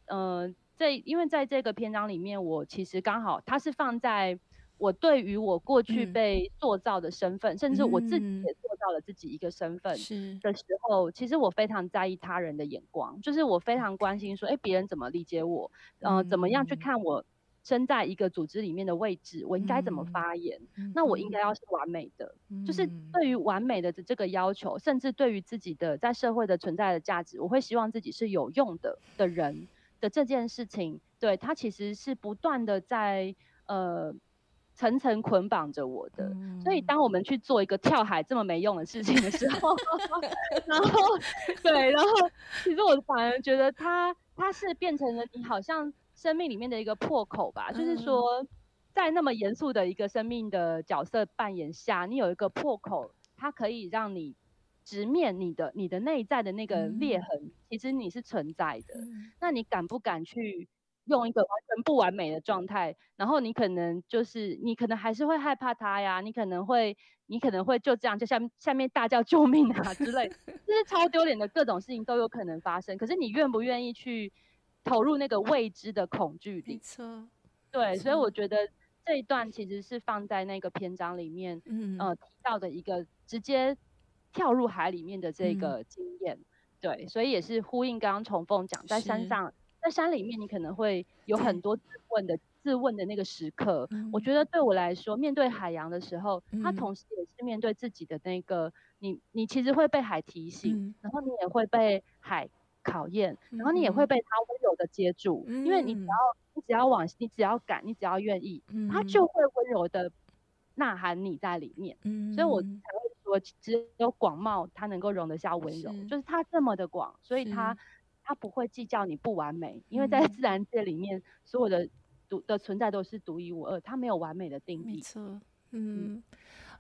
呃，在因为在这个篇章里面，我其实刚好它是放在我对于我过去被塑造的身份，嗯、甚至我自己也塑造了自己一个身份的时候，其实我非常在意他人的眼光，就是我非常关心说，哎，别人怎么理解我？嗯、呃，怎么样去看我？身在一个组织里面的位置，我应该怎么发言？嗯、那我应该要是完美的，嗯、就是对于完美的这个要求，甚至对于自己的在社会的存在的价值，我会希望自己是有用的的人的这件事情，对，它其实是不断的在呃层层捆绑着我的。嗯、所以当我们去做一个跳海这么没用的事情的时候，[LAUGHS] 然后对，然后其实我反而觉得它它是变成了你好像。生命里面的一个破口吧，就是说，在那么严肃的一个生命的角色扮演下，你有一个破口，它可以让你直面你的你的内在的那个裂痕，嗯、其实你是存在的。嗯、那你敢不敢去用一个完全不完美的状态？然后你可能就是你可能还是会害怕它呀，你可能会你可能会就这样就下面下面大叫救命啊之类，就是超丢脸的各种事情都有可能发生。可是你愿不愿意去投入那个未知的恐惧里？没错，对，所以我觉得。这一段其实是放在那个篇章里面，嗯，呃，提到的一个直接跳入海里面的这个经验，嗯、对，所以也是呼应刚刚重凤讲，在山上，在山里面，你可能会有很多自问的自问的那个时刻。嗯、我觉得对我来说，面对海洋的时候，它同时也是面对自己的那个，你你其实会被海提醒，嗯、然后你也会被海考验，然后你也会被它温柔的接住，嗯、因为你只要。你只要往，你只要敢，你只要愿意，嗯、他就会温柔的呐喊你在里面。嗯、所以我才会说，只有广袤，它能够容得下温柔，是就是它这么的广，所以它是它不会计较你不完美，因为在自然界里面，嗯、所有的独的存在都是独一无二，它没有完美的定义。没错，嗯。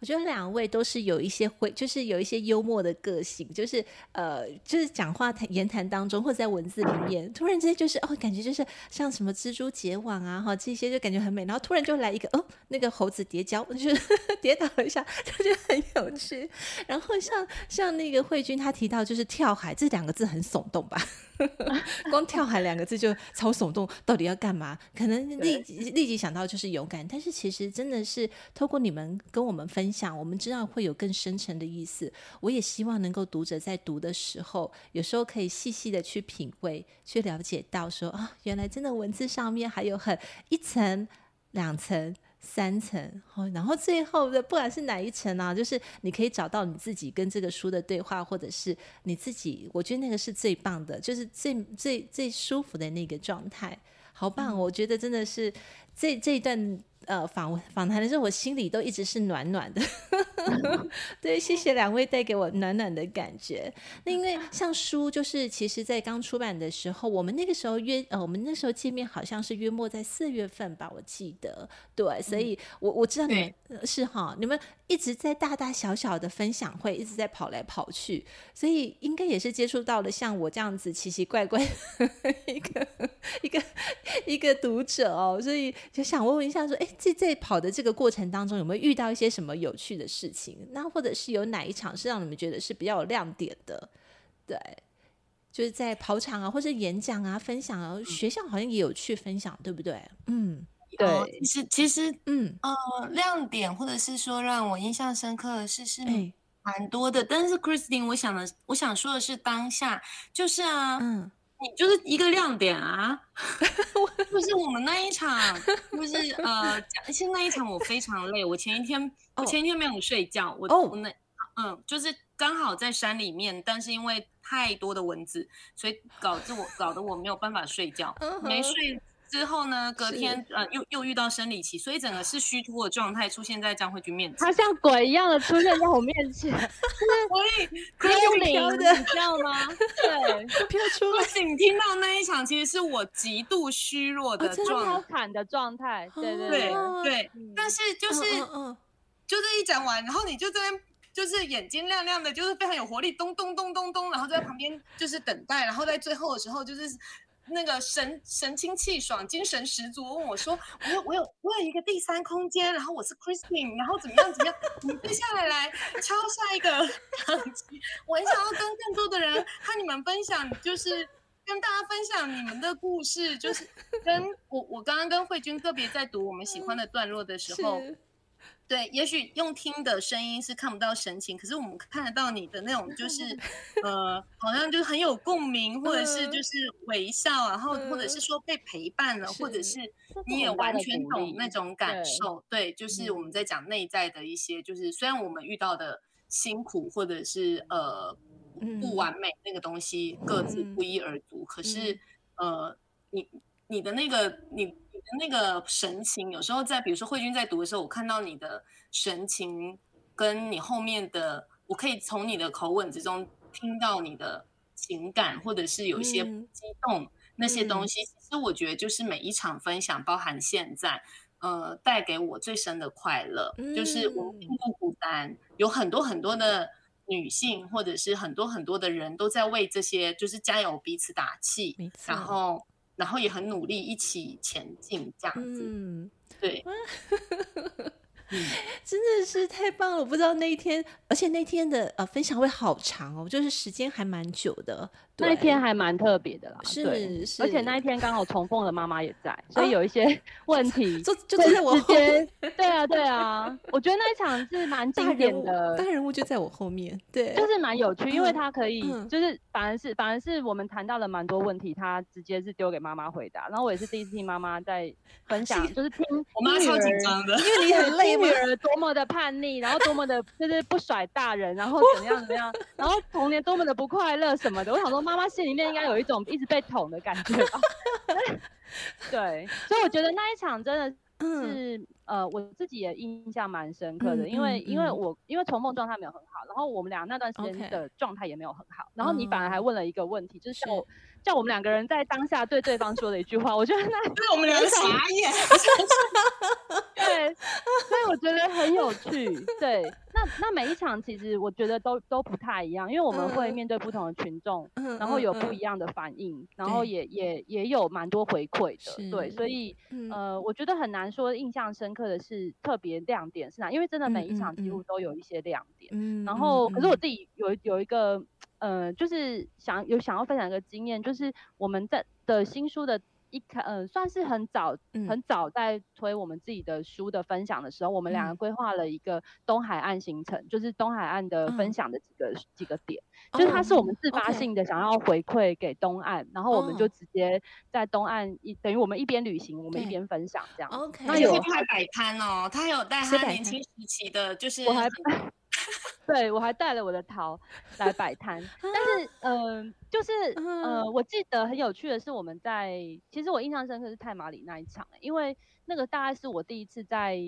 我觉得两位都是有一些会，就是有一些幽默的个性，就是呃，就是讲话谈言谈当中或者在文字里面，突然之间就是哦，感觉就是像什么蜘蛛结网啊，哈，这些就感觉很美，然后突然就来一个哦，那个猴子跌跤，就是 [LAUGHS] 跌倒了一下，[LAUGHS] 就觉得很有趣。然后像像那个慧君他提到就是跳海这两个字很耸动吧。[LAUGHS] 光跳海两个字就超耸动，到底要干嘛？可能立即立即想到就是勇敢，但是其实真的是透过你们跟我们分享，我们知道会有更深层的意思。我也希望能够读者在读的时候，有时候可以细细的去品味，去了解到说啊，原来真的文字上面还有很一层、两层。三层，然后最后的不管是哪一层啊，就是你可以找到你自己跟这个书的对话，或者是你自己，我觉得那个是最棒的，就是最最最舒服的那个状态，好棒！嗯、我觉得真的是这这一段。呃，访访谈的时候，我心里都一直是暖暖的。[LAUGHS] 对，谢谢两位带给我暖暖的感觉。那因为像书，就是其实在刚出版的时候，我们那个时候约呃，我们那时候见面好像是约莫在四月份吧，我记得。对，所以我我知道你们对是哈，你们一直在大大小小的分享会，一直在跑来跑去，所以应该也是接触到了像我这样子奇奇怪怪 [LAUGHS] 一个一个一个读者哦，所以就想问问一下说，哎。在在跑的这个过程当中，有没有遇到一些什么有趣的事情？那或者是有哪一场是让你们觉得是比较有亮点的？对，就是在跑场啊，或者演讲啊、分享啊，学校好像也有去分享，对不对？嗯，对。其实其实，嗯呃，亮点或者是说让我印象深刻的事是蛮多的。欸、但是 Christine，我想的，我想说的是当下，就是啊，嗯。你就是一个亮点啊！[LAUGHS] 就是我们那一场，就是呃，其实那一场我非常累，我前一天我前一天没有睡觉，我我那嗯，就是刚好在山里面，但是因为太多的蚊子，所以搞得我搞得我没有办法睡觉，没睡。之后呢，隔天呃又又遇到生理期，所以整个是虚脱的状态出现在张慧君面前。他像鬼一样的出现在我面前，[LAUGHS] 所以可以用灵的，你知道吗？[LAUGHS] 对，飘出来。不仅听到那一场，其实是我极度虚弱的状态，惨的状态。对对对对，但是就是就是一讲完，然后你就这边就是眼睛亮亮的，就是非常有活力，咚咚咚咚咚，然后在旁边就是等待，然后在最后的时候就是。那个神神清气爽、精神十足，问我说：“我有我有我有一个第三空间，然后我是 Christine，然后怎么样怎么样？你接下来来敲下一个，我很想要跟更多的人和你们分享，就是跟大家分享你们的故事，就是跟我我刚刚跟慧君个别在读我们喜欢的段落的时候。”对，也许用听的声音是看不到神情，可是我们看得到你的那种，就是呃，好像就很有共鸣，或者是就是微笑，然后或者是。说被陪伴了，或者是你也完全懂那种感受。对，就是我们在讲内在的一些，就是虽然我们遇到的辛苦或者是呃不完美那个东西各自不一而足，可是呃，你你的那个你。那个神情，有时候在比如说慧君在读的时候，我看到你的神情，跟你后面的，我可以从你的口吻之中听到你的情感，或者是有一些激动、嗯、那些东西。嗯、其实我觉得就是每一场分享，包含现在，呃，带给我最深的快乐，嗯、就是我们并不孤单，有很多很多的女性或者是很多很多的人都在为这些就是加油彼此打气，然后然后也很努力一起前进这样子，嗯、对。[LAUGHS] 嗯，[LAUGHS] 真的是太棒了！我不知道那一天，而且那天的呃分享会好长哦，就是时间还蛮久的。那一天还蛮特别的啦，是是，而且那一天刚好重凤的妈妈也在，所以 [LAUGHS] 有一些问题 [LAUGHS] 就就在我后面。对啊对啊，我觉得那一场是蛮经典的，大人物就在我后面，对，就是蛮有趣，因为他可以就是反而是反而是我们谈到了蛮多问题，他直接是丢给妈妈回答，然后我也是第一次听妈妈在分享，就是听我妈超紧张的，因为你很累。女儿多么的叛逆，然后多么的 [LAUGHS] 就是不甩大人，然后怎么样怎么样，然后童年多么的不快乐什么的。我想说，妈妈心里面应该有一种一直被捅的感觉吧。[LAUGHS] 对，所以我觉得那一场真的是，嗯、呃，我自己也印象蛮深刻的，嗯、因为、嗯、因为我因为从梦状态没有很好，然后我们俩那段时间的状态也没有很好然后你反而还问了一个问题，就是我。叫我们两个人在当下对对方说的一句话，我觉得那对我们两个傻眼。[LAUGHS] 对，所以我觉得很有趣。对，那那每一场其实我觉得都都不太一样，因为我们会面对不同的群众，然后有不一样的反应，然后也也也有蛮多回馈的。对，所以呃，我觉得很难说印象深刻的是特别亮点是哪，因为真的每一场几乎都有一些亮点。然后，可是我自己有有一个。呃，就是想有想要分享一个经验，就是我们在的新书的一开，呃，算是很早很早在推我们自己的书的分享的时候，嗯、我们两个规划了一个东海岸行程，嗯、就是东海岸的分享的几个、嗯、几个点，就是它是我们自发性的想要回馈给东岸，哦、然后我们就直接在东岸一等于我们一边旅行，我们一边分享这样。OK，那有派摆摊哦，他有带他年轻时期的，就是我还。[LAUGHS] 对，我还带了我的桃 [LAUGHS] 来摆摊，但是嗯、呃，就是呃，我记得很有趣的是，我们在其实我印象深刻是太麻里那一场，因为那个大概是我第一次在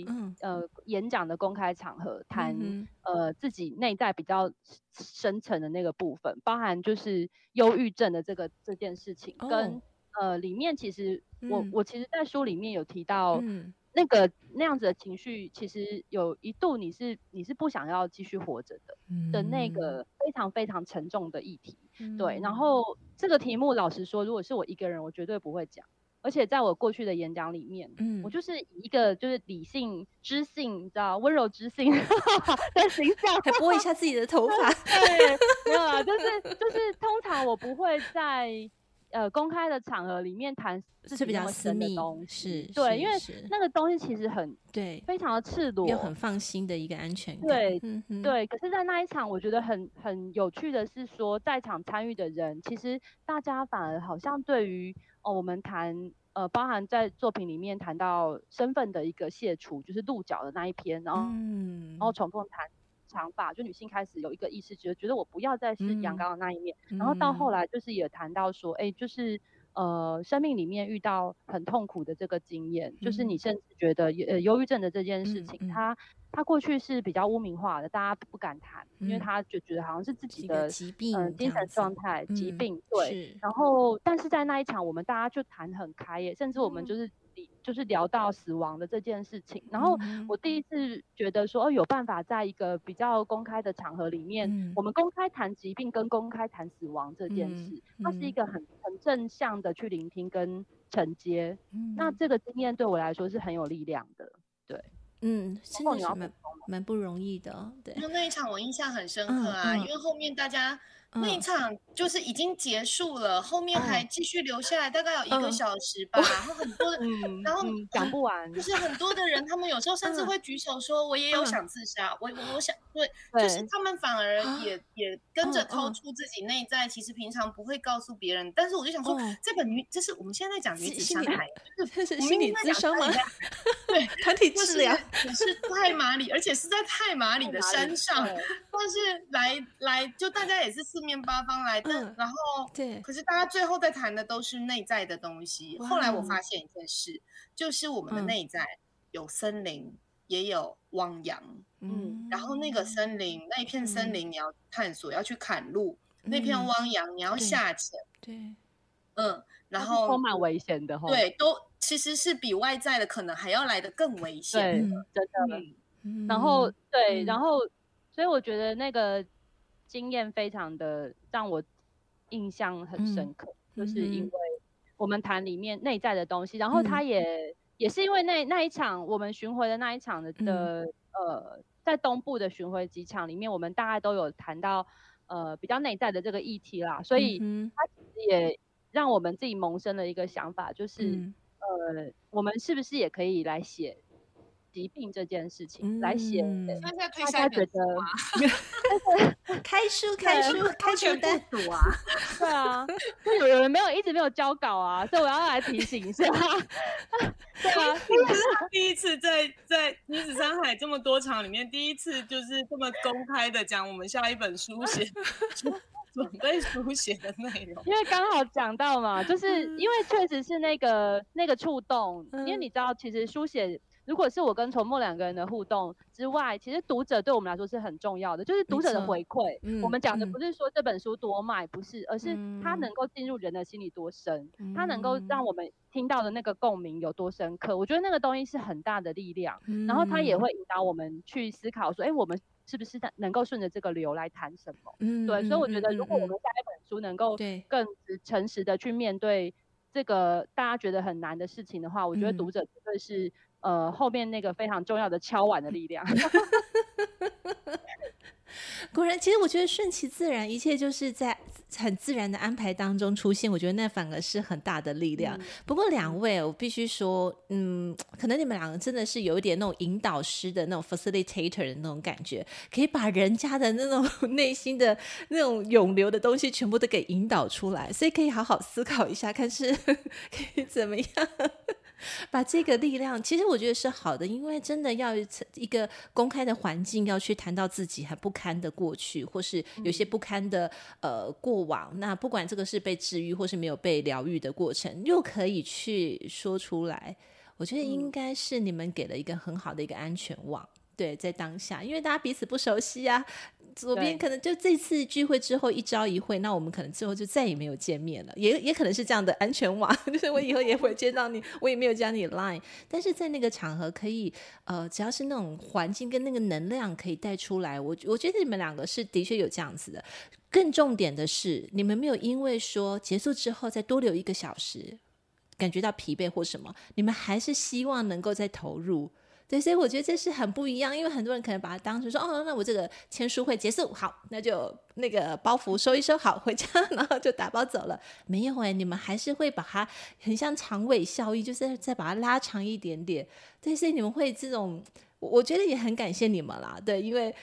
呃演讲的公开场合谈呃自己内在比较深层的那个部分，包含就是忧郁症的这个这件事情，跟呃里面其实我我其实在书里面有提到。那个那样子的情绪，其实有一度你是你是不想要继续活着的、嗯、的那个非常非常沉重的议题，嗯、对。然后这个题目，老实说，如果是我一个人，我绝对不会讲。而且在我过去的演讲里面，嗯，我就是一个就是理性、知性，你知道，温柔知性的 [LAUGHS] 形象，还拨一下自己的头发，对，没有啊，就是就是通常我不会在。呃，公开的场合里面谈是比较私密的东西，是对，因为那个东西其实很对，非常的赤裸，又很放心的一个安全感。对，嗯、对。可是，在那一场，我觉得很很有趣的是说，在场参与的人，其实大家反而好像对于哦，我们谈呃，包含在作品里面谈到身份的一个卸除，就是鹿角的那一篇，然后，嗯、然后重复谈。长发，就女性开始有一个意识，觉得觉得我不要再是阳刚的那一面，嗯、然后到后来就是也谈到说，哎、欸，就是呃，生命里面遇到很痛苦的这个经验，嗯、就是你甚至觉得呃忧郁症的这件事情，他他、嗯嗯、过去是比较污名化的，大家不敢谈，嗯、因为他就觉得好像是自己的疾病，嗯、呃，精神状态疾病，对。然后，但是在那一场，我们大家就谈很开耶，甚至我们就是。嗯就是聊到死亡的这件事情，然后我第一次觉得说，哦，有办法在一个比较公开的场合里面，嗯、我们公开谈疾病跟公开谈死亡这件事，嗯嗯、它是一个很很正向的去聆听跟承接。嗯、那这个经验对我来说是很有力量的，对，嗯，真的是蛮蛮不容易的，对。那那一场我印象很深刻啊，嗯嗯、因为后面大家。那一场就是已经结束了，后面还继续留下来，大概有一个小时吧。然后很多的，然后讲不完，就是很多的人，他们有时候甚至会举手说：“我也有想自杀，我我我想对，就是他们反而也也跟着掏出自己内在，其实平常不会告诉别人。但是我就想说，这本女，这是我们现在讲女子伤害，就是心理咨商吗？[LAUGHS] 对，团体治疗，是太马里，而且是在太马里的山上，但是来来就大家也是。四面八方来，但然后对，可是大家最后在谈的都是内在的东西。后来我发现一件事，就是我们的内在有森林，也有汪洋。嗯，然后那个森林，那一片森林你要探索，要去砍路；那片汪洋你要下潜。对，嗯，然后充满危险的，对，都其实是比外在的可能还要来的更危险。的，真的。然后对，然后所以我觉得那个。经验非常的让我印象很深刻，嗯、就是因为我们谈里面内在的东西，然后他也、嗯、也是因为那那一场我们巡回的那一场的的、嗯、呃，在东部的巡回几场里面，我们大概都有谈到呃比较内在的这个议题啦，所以他其实也让我们自己萌生了一个想法，就是、嗯、呃我们是不是也可以来写。疾病这件事情、嗯、来写，大家觉得开书开书开书单组 [LAUGHS] 啊，[LAUGHS] 对啊，[LAUGHS] 就有有人没有一直没有交稿啊，所以我要来提醒一下。对啊，第一次在在女子山海这么多场里面，第一次就是这么公开的讲我们下一本书写准备书写的内容，因为刚好讲到嘛，就是因为确实是那个那个触动，因为你知道其实书写。如果是我跟崇墨两个人的互动之外，其实读者对我们来说是很重要的，就是读者的回馈。嗯、我们讲的不是说这本书多卖，不是，而是它能够进入人的心里多深，嗯、它能够让我们听到的那个共鸣有多深刻。我觉得那个东西是很大的力量，嗯、然后它也会引导我们去思考说，哎、欸，我们是不是能够顺着这个流来谈什么？嗯，对。所以我觉得，如果我们下一本书能够更诚实的去面对这个大家觉得很难的事情的话，我觉得读者绝对是。呃，后面那个非常重要的敲碗的力量。[LAUGHS] 果然，其实我觉得顺其自然，一切就是在很自然的安排当中出现。我觉得那反而是很大的力量。嗯、不过两位，我必须说，嗯，可能你们两个真的是有一点那种引导师的那种 facilitator 的那种感觉，可以把人家的那种 [LAUGHS] 内心的那种涌流的东西全部都给引导出来，所以可以好好思考一下，看是 [LAUGHS] 可以怎么样。把这个力量，其实我觉得是好的，因为真的要一个公开的环境，要去谈到自己还不堪的过去，或是有些不堪的呃过往。那不管这个是被治愈，或是没有被疗愈的过程，又可以去说出来。我觉得应该是你们给了一个很好的一个安全网。对，在当下，因为大家彼此不熟悉啊。左边可能就这次聚会之后一朝一会，那我们可能最后就再也没有见面了，也也可能是这样的安全网，[LAUGHS] 就是我以后也会见到你，我也没有加你 line，但是在那个场合可以，呃，只要是那种环境跟那个能量可以带出来，我我觉得你们两个是的确有这样子的。更重点的是，你们没有因为说结束之后再多留一个小时，感觉到疲惫或什么，你们还是希望能够再投入。对，所以我觉得这是很不一样，因为很多人可能把它当成说，哦，那我这个签书会结束，好，那就那个包袱收一收，好，回家，[LAUGHS] 然后就打包走了。没有哎，你们还是会把它很像长尾效应，就是再把它拉长一点点。对，所以你们会这种，我觉得也很感谢你们啦。对，因为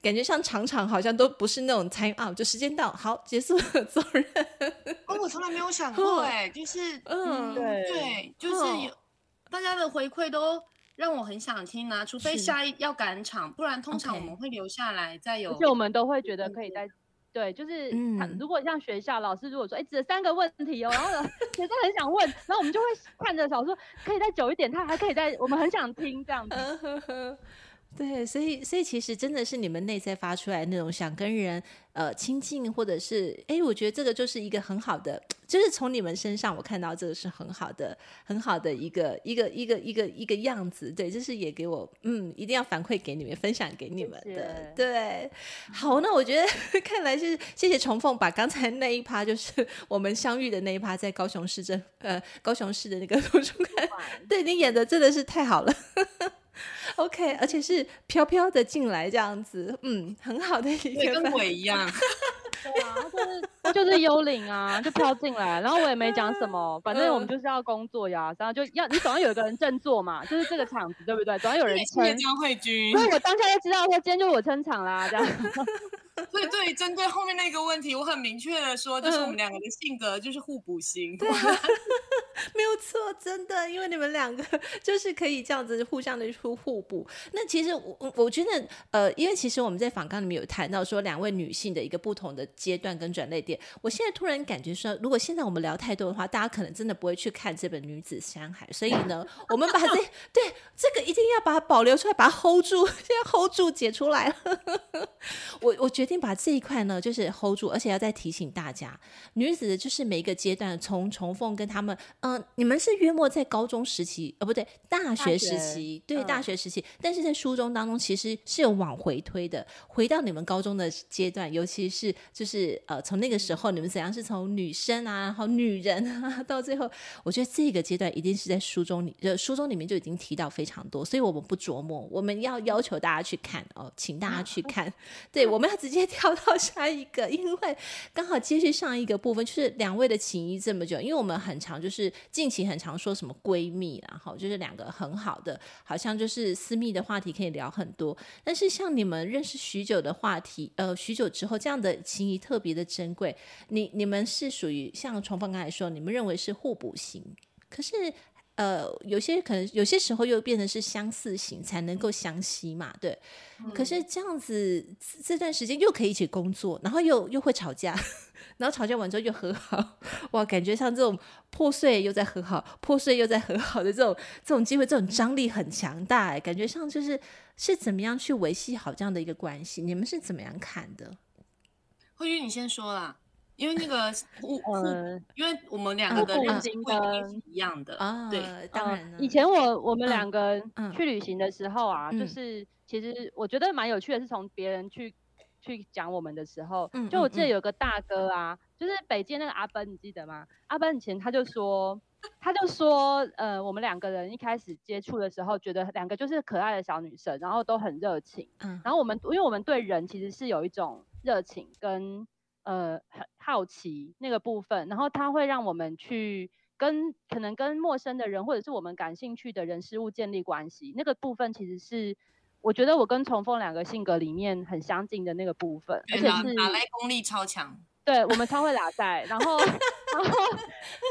感觉像常常好像都不是那种 time out，就时间到，好，结束了，走人。哦，我从来没有想 [LAUGHS] 过哎，就是，嗯，对，对，就是有大家的回馈都。让我很想听啊，除非下一要赶场，不然通常我们会留下来再有。而且我们都会觉得可以再，对，就是如果像学校老师如果说，哎，只有三个问题哦，然后学生很想问，然后我们就会看着小说，可以再久一点，他还可以再，我们很想听这样子。对，所以所以其实真的是你们内在发出来那种想跟人呃亲近，或者是哎，我觉得这个就是一个很好的，[TSK] 就是从你们身上我看到这个是很好的很好的一个一个一个一个一个样子。对，这是也给我嗯一定要反馈给你们，分享给你们的。谢谢。对，好，那我觉得 [LAUGHS] 看来是谢谢重凤把刚才那一趴，就是 [LAUGHS] 我们相遇的那一趴，在高雄市政呃高雄市的那个图书馆，对你演的真的是太好了。[LAUGHS] OK，而且是飘飘的进来这样子，嗯，很好的一个跟鬼一样，[LAUGHS] 对啊，就是就是幽灵啊，就飘进来，然后我也没讲什么，反正我们就是要工作呀，然后就要你总要有一个人振作嘛，就是这个场子对不对？总要有人撑。江慧君，[LAUGHS] 所以我当下就知道说今天就是我撑场啦，这样。[LAUGHS] 所以对于针对后面那个问题，我很明确的说，就是我们两个的性格就是互补型。对啊，[LAUGHS] 没有错，真的，因为你们两个就是可以这样子互相的互互补。那其实我我觉得，呃，因为其实我们在访纲里面有谈到说，两位女性的一个不同的阶段跟转捩点。我现在突然感觉说，如果现在我们聊太多的话，大家可能真的不会去看这本《女子山海》。所以呢，我们把这 [LAUGHS] 对这个一定要把它保留出来，把它 hold 住，现在 hold 住，解出来了。我我决定把这一块呢，就是 hold 住，而且要再提醒大家，女子就是每一个阶段，从重逢跟他们，嗯、呃，你们是约莫在高中时期，呃，不对，大学时期，对，大学时期，嗯、但是在书中当中其实是有往回推的，回到你们高中的阶段，尤其是就是呃，从那个时候你们怎样是从女生啊，然后女人啊，到最后，我觉得这个阶段一定是在书中里，呃，书中里面就已经提到非常多，所以我们不琢磨，我们要要求大家去看哦，请大家去 [LAUGHS] 看，对，我们要直接跳到下一个，因为刚好接续上一个部分，就是两位的情谊这么久，因为我们很常就是近期很常说什么闺蜜，然后就是两个很好的，好像就是私密的话题可以聊很多，但是像你们认识许久的话题，呃，许久之后这样的情谊特别的珍贵，你你们是属于像重凤刚才说，你们认为是互补型，可是。呃，有些可能有些时候又变成是相似型才能够相吸嘛，对。嗯、可是这样子这段时间又可以一起工作，然后又又会吵架，[LAUGHS] 然后吵架完之后又和好，哇，感觉像这种破碎又在和好，破碎又在和好的这种这种机会，这种张力很强大哎，感觉上就是是怎么样去维系好这样的一个关系？你们是怎么样看的？慧君，你先说啦。因为那个互互，因为我们两个的人生观是一样的啊。对，当然了。以前我我们两个去旅行的时候啊，就是其实我觉得蛮有趣的，是从别人去去讲我们的时候，就我记得有个大哥啊，就是北京那个阿奔，你记得吗？阿奔以前他就说，他就说，呃，我们两个人一开始接触的时候，觉得两个就是可爱的小女生，然后都很热情。嗯。然后我们因为我们对人其实是有一种热情跟。呃，很好奇那个部分，然后它会让我们去跟可能跟陌生的人，或者是我们感兴趣的人事物建立关系。那个部分其实是我觉得我跟重凤两个性格里面很相近的那个部分，而且是打来功力超强。对，我们超会拉赛，然后然后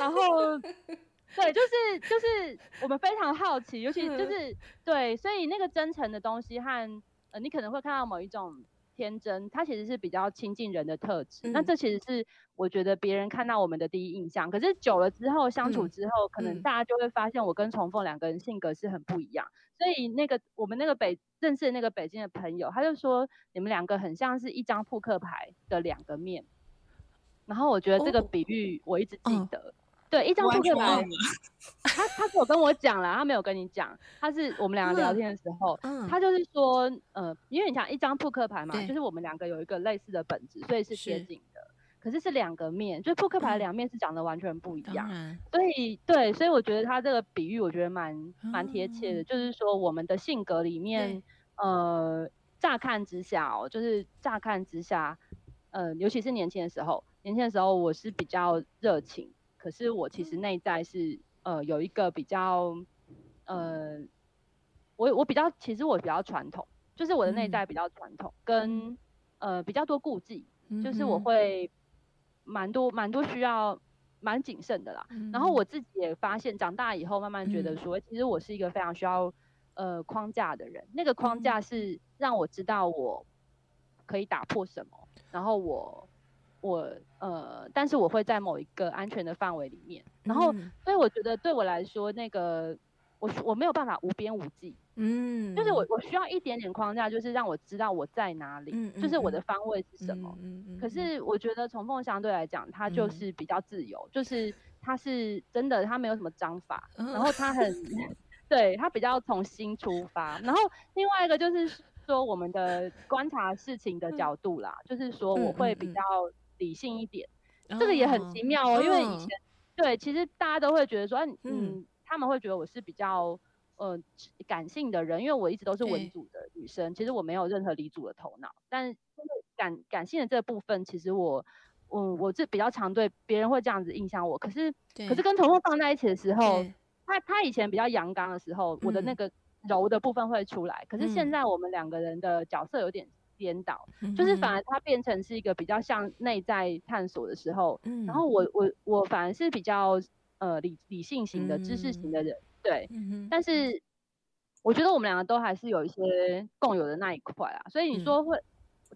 然后对，就是就是我们非常好奇，尤其就是对，所以那个真诚的东西和呃，你可能会看到某一种。天真，他其实是比较亲近人的特质。嗯、那这其实是我觉得别人看到我们的第一印象。可是久了之后相处之后，嗯、可能大家就会发现我跟重凤两个人性格是很不一样。嗯、所以那个我们那个北认识的那个北京的朋友，他就说你们两个很像是一张扑克牌的两个面。然后我觉得这个比喻我一直记得。哦哦对，一张扑克牌，[LAUGHS] 他他是有跟我讲了，他没有跟你讲，他是我们两个聊天的时候，嗯、他就是说，呃，因为你想一张扑克牌嘛，就是我们两个有一个类似的本质，所以是贴近的，是可是是两个面，就是扑克牌的两面是长得完全不一样，嗯、所以对，所以我觉得他这个比喻我觉得蛮蛮贴切的，嗯、就是说我们的性格里面，呃，乍看之下哦，就是乍看之下，呃，尤其是年轻的时候，年轻的时候我是比较热情。可是我其实内在是呃有一个比较呃，我我比较其实我比较传统，就是我的内在比较传统，跟呃比较多顾忌，就是我会蛮多蛮多需要蛮谨慎的啦。然后我自己也发现，长大以后慢慢觉得说，其实我是一个非常需要呃框架的人。那个框架是让我知道我可以打破什么，然后我。我呃，但是我会在某一个安全的范围里面，然后，嗯、所以我觉得对我来说，那个我我没有办法无边无际，嗯，就是我我需要一点点框架，就是让我知道我在哪里，嗯、就是我的方位是什么。嗯嗯、可是我觉得从凤相对来讲，它就是比较自由，嗯、就是它是真的，它没有什么章法，嗯、然后它很，[LAUGHS] 对，它比较从心出发。然后另外一个就是说，我们的观察事情的角度啦，嗯、就是说我会比较。理性一点，这个也很奇妙哦。因为以前，对，其实大家都会觉得说，嗯，他们会觉得我是比较呃感性的人，因为我一直都是文组的女生，其实我没有任何理组的头脑。但是感感性的这部分，其实我，我我这比较常对别人会这样子印象我。可是，可是跟彤彤放在一起的时候，他他以前比较阳刚的时候，我的那个柔的部分会出来。可是现在我们两个人的角色有点。颠倒，就是反而它变成是一个比较像内在探索的时候，嗯、然后我。我我反而是比较呃理理性型的知识型的人，对，嗯、但是我觉得我们两个都还是有一些共有的那一块啊，所以你说会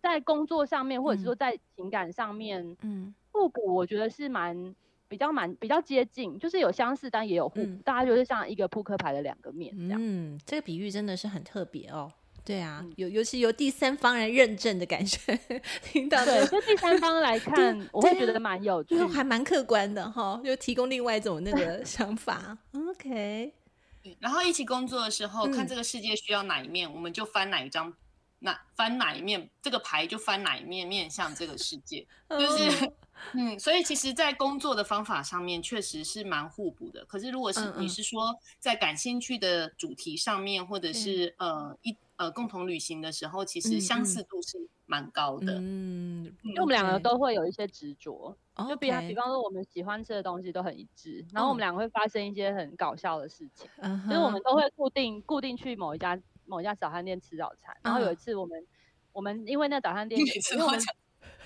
在工作上面，或者是说在情感上面，嗯，互补我觉得是蛮比较蛮比较接近，就是有相似但也有互补，嗯、大家就是像一个扑克牌的两个面这样，嗯，这个比喻真的是很特别哦。对啊，有尤其由第三方来认证的感觉，[LAUGHS] 听到对，就第三方来看，我会觉得蛮有趣，还蛮客观的哈，就提供另外一种那个想法。OK，[LAUGHS] 然后一起工作的时候，嗯、看这个世界需要哪一面，我们就翻哪一张，哪翻哪一面，这个牌就翻哪一面面向这个世界，[LAUGHS] 就是。嗯，所以其实，在工作的方法上面，确实是蛮互补的。可是，如果是你是说在感兴趣的主题上面，或者是呃一呃共同旅行的时候，其实相似度是蛮高的。嗯，因为我们两个都会有一些执着，就比比方说我们喜欢吃的东西都很一致，然后我们两个会发生一些很搞笑的事情，就是我们都会固定固定去某一家某一家早餐店吃早餐。然后有一次，我们我们因为那早餐店，因为我们。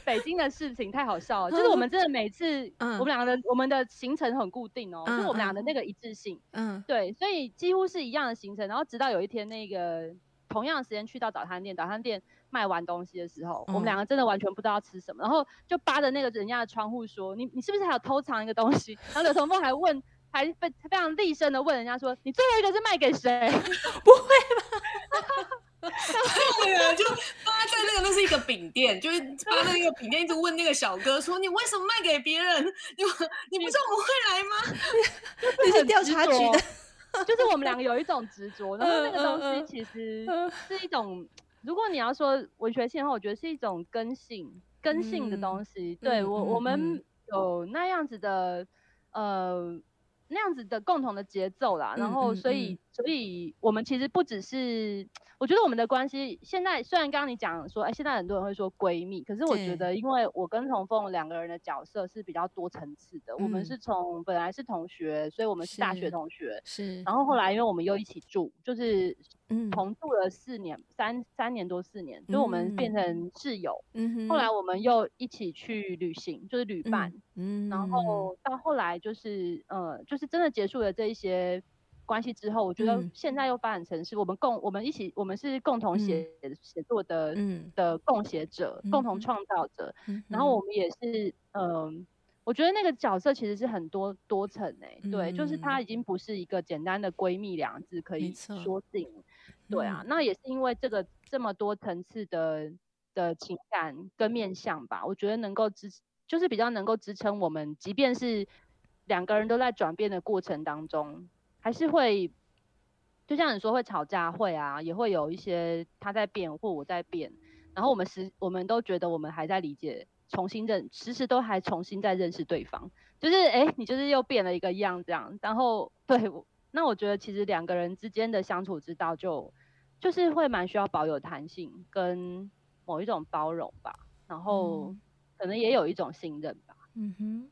北京的事情太好笑了，[LAUGHS] 就是我们真的每次，我们两个的我们的行程很固定哦，就是我们俩的那个一致性，嗯，对，所以几乎是一样的行程。然后直到有一天，那个同样的时间去到早餐店，早餐店卖完东西的时候，我们两个真的完全不知道要吃什么，然后就扒着那个人家的窗户说：“你你是不是还有偷藏一个东西？”然后柳彤风还问，还非非常厉声的问人家说：“你最后一个是卖给谁？” [LAUGHS] 不会吧？对啊，就扒在那个，那是一个饼店，就是扒在那个饼店，一直问那个小哥说：“你为什么卖给别人？[LAUGHS] 你你不知道我们会来吗？” [LAUGHS] 这是调查局的，就是我们两个有一种执着，然后那个东西其实是一种，如果你要说文学性的话，我觉得是一种根性、根性的东西。对我，我们有那样子的，呃。那样子的共同的节奏啦，然后所以，嗯。嗯嗯、所以我们其实不只是，我觉得我们的关系现在虽然刚刚你讲说，哎，现在很多人会说闺蜜，可是我觉得，因为我跟童凤两个人的角色是比较多层次的，嗯、我们是从本来是同学，所以我们是大学同学，是然后后。来因为我们又一起住，就是。同住了四年，三三年多四年，就我们变成室友。嗯，后来我们又一起去旅行，就是旅伴。嗯，然后到后来就是呃，就是真的结束了这一些关系之后，我觉得现在又发展成是我们共我们一起，我们是共同写写作的的共写者，共同创造者。然后我们也是嗯。我觉得那个角色其实是很多多层诶、欸，对，嗯、就是它已经不是一个简单的闺蜜两个字可以说定，错对啊，嗯、那也是因为这个这么多层次的的情感跟面向吧，我觉得能够支，就是比较能够支撑我们，即便是两个人都在转变的过程当中，还是会，就像你说会吵架会啊，也会有一些他在变或我在变，然后我们是，我们都觉得我们还在理解。重新认，时时都还重新在认识对方，就是哎、欸，你就是又变了一个样这样。然后对，那我觉得其实两个人之间的相处之道就，就就是会蛮需要保有弹性跟某一种包容吧。然后可能也有一种信任吧。嗯哼，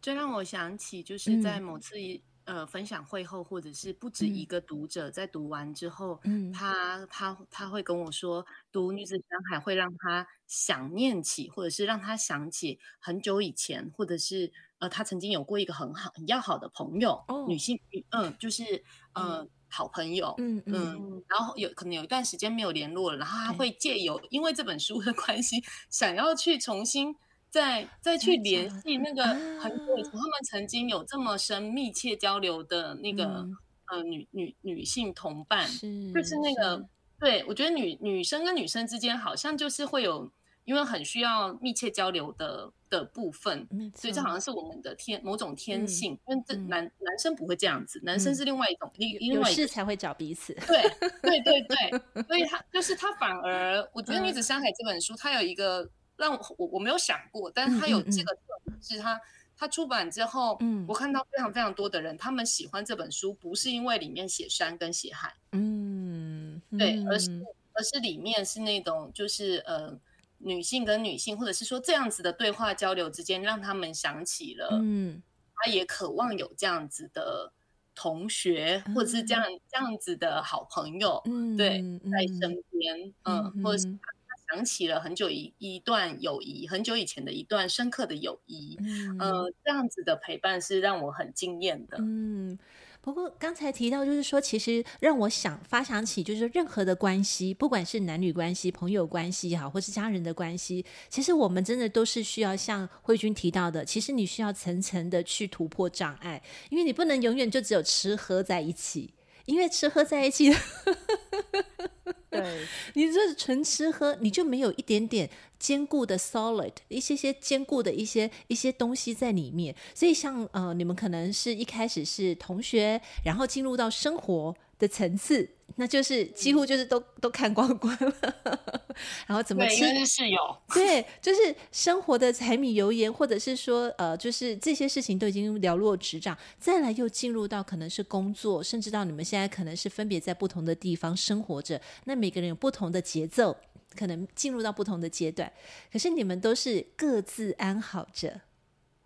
这让我想起就是在某次一。呃，分享会后，或者是不止一个读者在读完之后，嗯，他他他会跟我说，读《女子山海》会让他想念起，或者是让他想起很久以前，或者是呃，他曾经有过一个很好、很要好的朋友，哦、女性，嗯，就是呃，嗯、好朋友，嗯嗯，嗯，然后有可能有一段时间没有联络了，然后他会借由因为这本书的关系，想要去重新。再再去联系那个很久以前他们曾经有这么深密切交流的那个、嗯、呃女女女性同伴，是就是那个是。对我觉得女女生跟女生之间好像就是会有因为很需要密切交流的的部分，所以这好像是我们的天某种天性，因为、嗯、这男、嗯、男生不会这样子，男生是另外一种另、嗯、另外一事才会找彼此，对对对对，[LAUGHS] 所以他就是他反而我 [LAUGHS] 觉得《女子山海》这本书它有一个。让我我没有想过，但是他有这个特质，他他出版之后，嗯，我看到非常非常多的人，他们喜欢这本书，不是因为里面写山跟写海，嗯，对，而是而是里面是那种就是呃女性跟女性，或者是说这样子的对话交流之间，让他们想起了，嗯，他也渴望有这样子的同学，或者是这样这样子的好朋友，嗯，对，在身边，嗯，或者是。想起了很久一一段友谊，很久以前的一段深刻的友谊，嗯，呃，这样子的陪伴是让我很惊艳的。嗯，不过刚才提到，就是说，其实让我想发想起，就是任何的关系，不管是男女关系、朋友关系也好，或是家人的关系，其实我们真的都是需要像慧君提到的，其实你需要层层的去突破障碍，因为你不能永远就只有吃喝在一起，因为吃喝在一起。[LAUGHS] 对，[LAUGHS] 你这是纯吃喝，你就没有一点点坚固的 solid，一些些坚固的一些一些东西在里面。所以像呃，你们可能是一开始是同学，然后进入到生活的层次。那就是几乎就是都、嗯、都看光光了，[LAUGHS] 然后怎么吃？是室友。对，就是生活的柴米油盐，或者是说呃，就是这些事情都已经了若指掌。再来又进入到可能是工作，甚至到你们现在可能是分别在不同的地方生活着。那每个人有不同的节奏，可能进入到不同的阶段。可是你们都是各自安好着。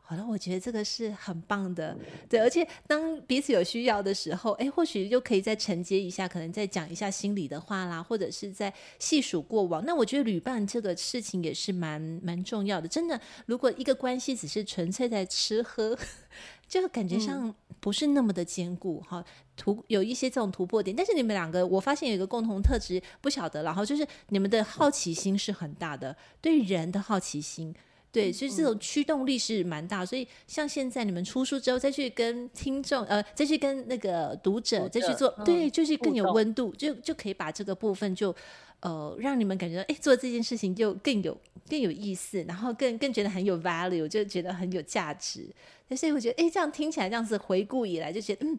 好了，我觉得这个是很棒的，对，而且当彼此有需要的时候，哎，或许就可以再承接一下，可能再讲一下心里的话啦，或者是在细数过往。那我觉得旅伴这个事情也是蛮蛮重要的。真的，如果一个关系只是纯粹在吃喝，[LAUGHS] 就感觉上不是那么的坚固哈。突、嗯、有一些这种突破点，但是你们两个，我发现有一个共同特质，不晓得，然后就是你们的好奇心是很大的，对人的好奇心。对，所以这种驱动力是蛮大，所以像现在你们出书之后，再去跟听众，呃，再去跟那个读者，再去做，嗯、对，就是更有温度，就就可以把这个部分就，呃，让你们感觉到，哎，做这件事情就更有更有意思，然后更更觉得很有 value，就觉得很有价值。所以我觉得，哎，这样听起来这样子回顾以来，就觉得，嗯，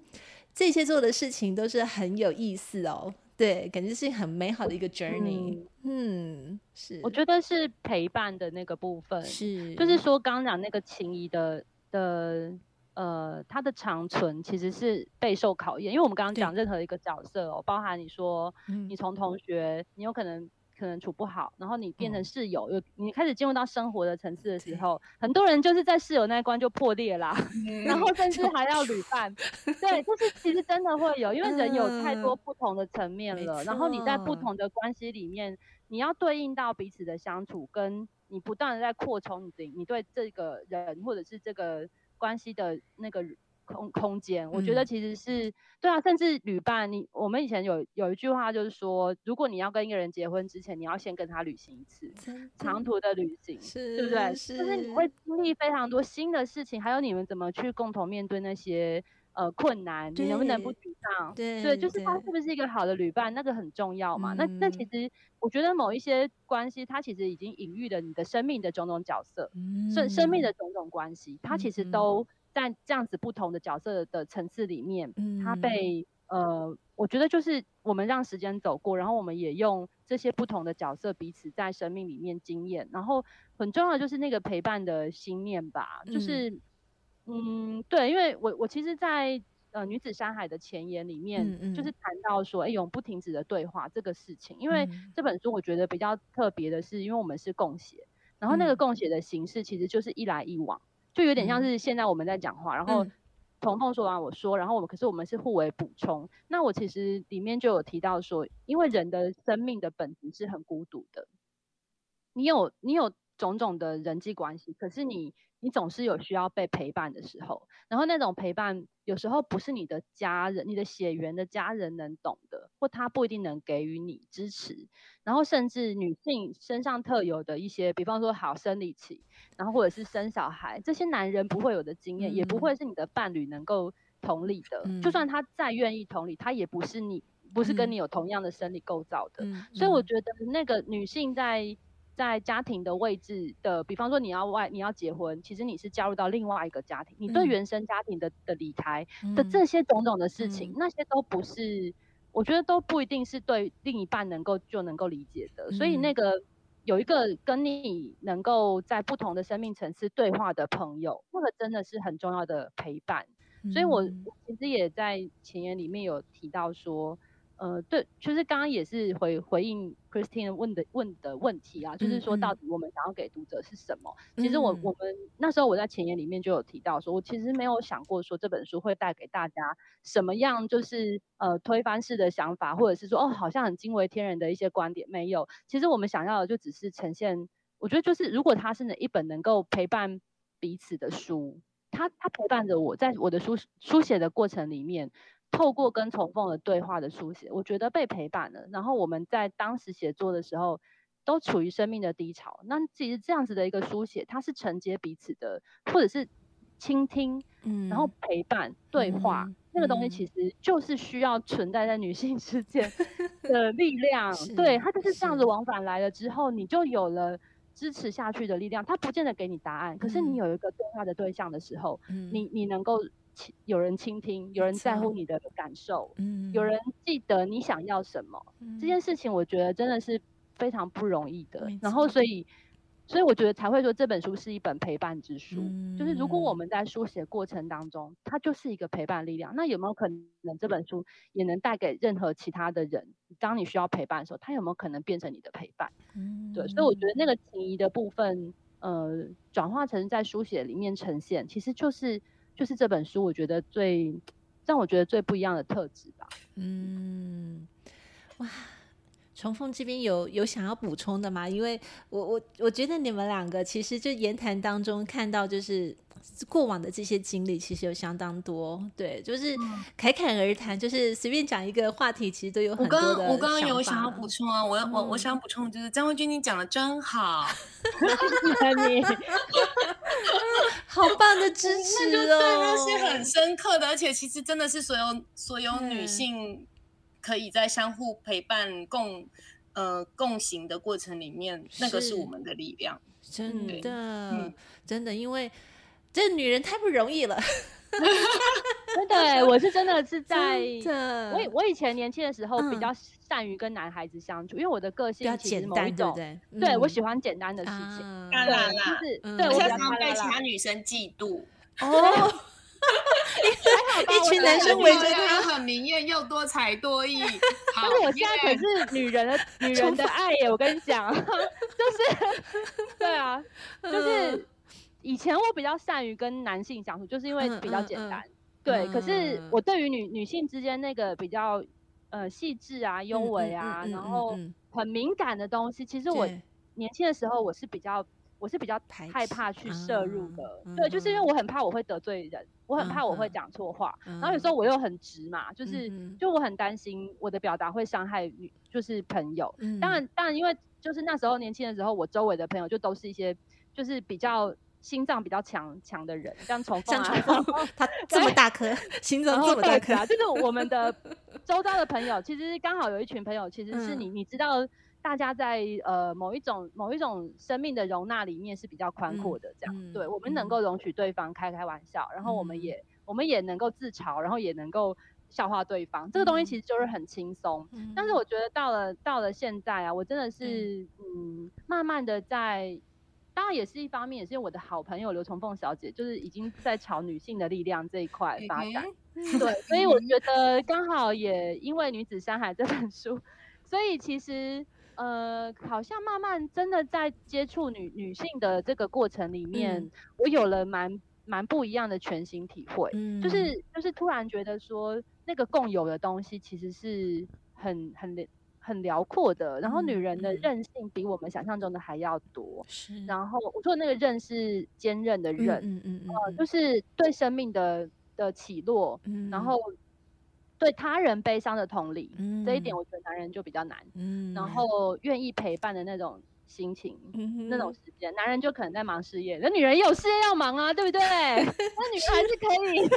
这些做的事情都是很有意思哦。对，感觉是很美好的一个 journey。嗯，嗯，是，我觉得是陪伴的那个部分，是，就是说刚刚讲那个情谊的的呃，它的长存其实是备受考验，因为我们刚刚讲任何一个角色哦，包含你说你从同学，你有可能。可能处不好，然后你变成室友，又、嗯、你开始进入到生活的层次的时候，很多人就是在室友那一关就破裂啦，嗯、然后甚至还要旅伴，[LAUGHS] 对，就是其实真的会有，因为人有太多不同的层面了，嗯、然后你在不同的关系里面，你要对应到彼此的相处，跟你不断的在扩充你你对这个人或者是这个关系的那个。空空间，我觉得其实是、嗯、对啊，甚至旅伴，你我们以前有有一句话就是说，如果你要跟一个人结婚之前，你要先跟他旅行一次，长途的旅行，是，对不对？是，就是你会经历非常多新的事情，还有你们怎么去共同面对那些呃困难，你能不能不沮丧？对，对，就是他是不是一个好的旅伴，那个很重要嘛。嗯、那那其实我觉得某一些关系，它其实已经隐喻了你的生命的种种角色，生、嗯、生命的种种关系，它其实都。在这样子不同的角色的层次里面，嗯，他被呃，我觉得就是我们让时间走过，然后我们也用这些不同的角色彼此在生命里面经验，然后很重要的就是那个陪伴的心念吧，就是嗯，嗯，对，因为我我其实在，呃女子山海的前言里面，嗯嗯。就是谈到说，哎，永不停止的对话这个事情，因为这本书我觉得比较特别的是，因为我们是共写，然后那个共写的形式其实就是一来一往。就有点像是现在我们在讲话，嗯、然后彤彤说完我说，然后我们可是我们是互为补充。那我其实里面就有提到说，因为人的生命的本质是很孤独的，你有你有种种的人际关系，可是你。你总是有需要被陪伴的时候，然后那种陪伴有时候不是你的家人、你的血缘的家人能懂的，或他不一定能给予你支持。然后甚至女性身上特有的一些，比方说好生理期，然后或者是生小孩，这些男人不会有的经验，嗯、也不会是你的伴侣能够同理的。嗯、就算他再愿意同理，他也不是你，不是跟你有同样的生理构造的。嗯、所以我觉得那个女性在。在家庭的位置的，比方说你要外你要结婚，其实你是加入到另外一个家庭，你对原生家庭的的离开的这些种种的事情，嗯、那些都不是，我觉得都不一定是对另一半能够就能够理解的。嗯、所以那个有一个跟你能够在不同的生命层次对话的朋友，那个真的是很重要的陪伴。嗯、所以我我其实也在前言里面有提到说。呃，对，就是刚刚也是回回应 Christine 问的问的问题啊，就是说到底我们想要给读者是什么？嗯、其实我我们那时候我在前言里面就有提到说，我其实没有想过说这本书会带给大家什么样，就是呃推翻式的想法，或者是说哦好像很惊为天人的一些观点，没有。其实我们想要的就只是呈现，我觉得就是如果它是哪一本能够陪伴彼此的书，它它陪伴着我在我的书书写的过程里面。透过跟重凤的对话的书写，我觉得被陪伴了。然后我们在当时写作的时候，都处于生命的低潮。那其实这样子的一个书写，它是承接彼此的，或者是倾听，嗯，然后陪伴对话，嗯、那个东西其实就是需要存在在女性之间 [LAUGHS] 的力量，对，它就是这样子往返来了之后，你就有了支持下去的力量。它不见得给你答案，可是你有一个对话的对象的时候，你你能够有人倾听，有人在乎你的感受，有人记得你想要什么，这件事情我觉得真的是非常不容易的。然后所以。所以我觉得才会说这本书是一本陪伴之书，嗯、就是如果我们在书写过程当中，它就是一个陪伴力量，那有没有可能这本书也能带给任何其他的人？当你需要陪伴的时候，它有没有可能变成你的陪伴？嗯，对，所以我觉得那个情谊的部分，呃，转化成在书写里面呈现，其实就是就是这本书我觉得最 [TSK] 让我觉得最不一样的特质吧。嗯，哇。崇凤这边有有想要补充的吗？因为我我我觉得你们两个其实就言谈当中看到就是过往的这些经历，其实有相当多。对，就是侃侃而谈，就是随便讲一个话题，其实都有很多的。我刚我刚刚有想要补充啊，我我我想要补充就是张慧君，你讲的真好，你 [LAUGHS] 好棒的支持哦，那是很深刻的，而且其实真的是所有所有女性。可以在相互陪伴共呃共行的过程里面，那个是我们的力量，真的，嗯、真的，因为这女人太不容易了。[LAUGHS] 真的，我是真的是在我我以前年轻的时候比较善于跟男孩子相处，因为我的个性其实某一种，对我喜欢简单的事情，当然啦，就是对我想被其他女生嫉妒哦。一群男生围着他，很明艳又多才多艺。[LAUGHS] 但是我现在可是女人的 [LAUGHS] 女人的爱耶，我跟你讲，[LAUGHS] 就是对啊，就是以前我比较善于跟男性相处，就是因为比较简单。对，可是我对于女女性之间那个比较呃细致啊、优美啊，然后很敏感的东西，其实我年轻的时候我是比较。我是比较害怕去摄入的，嗯、对，就是因为我很怕我会得罪人，嗯、我很怕我会讲错话，嗯、然后有时候我又很直嘛，就是、嗯、就我很担心我的表达会伤害女，就是朋友。嗯、当然，当然，因为就是那时候年轻的时候，我周围的朋友就都是一些就是比较心脏比较强强的人，像崇凤啊，他这么大颗，心脏这么大颗啊，就是我们的 [LAUGHS] 周遭的朋友，其实刚好有一群朋友，其实是你，嗯、你知道。大家在呃某一种某一种生命的容纳里面是比较宽阔的，这样，嗯嗯、对，我们能够容许对方开开玩笑，嗯、然后我们也我们也能够自嘲，然后也能够笑话对方，嗯、这个东西其实就是很轻松。嗯、但是我觉得到了到了现在啊，我真的是嗯，嗯，慢慢的在，当然也是一方面，也是因为我的好朋友刘崇凤小姐，就是已经在朝女性的力量这一块发展，嗯、对，所以我觉得刚好也因为《女子山海》这本书，所以其实。呃，好像慢慢真的在接触女女性的这个过程里面，嗯、我有了蛮蛮不一样的全新体会，嗯、就是就是突然觉得说，那个共有的东西其实是很很很辽阔的，然后女人的韧性比我们想象中的还要多，是，然后我说的那个韧是坚韧的韧，嗯嗯嗯，呃，就是对生命的的起落，嗯、然。后。对他人悲伤的同理，嗯、这一点我觉得男人就比较难。嗯、然后愿意陪伴的那种心情，嗯、那种时间，男人就可能在忙事业，那女人也有事业要忙啊，对不对？[LAUGHS] 那女人还是可以。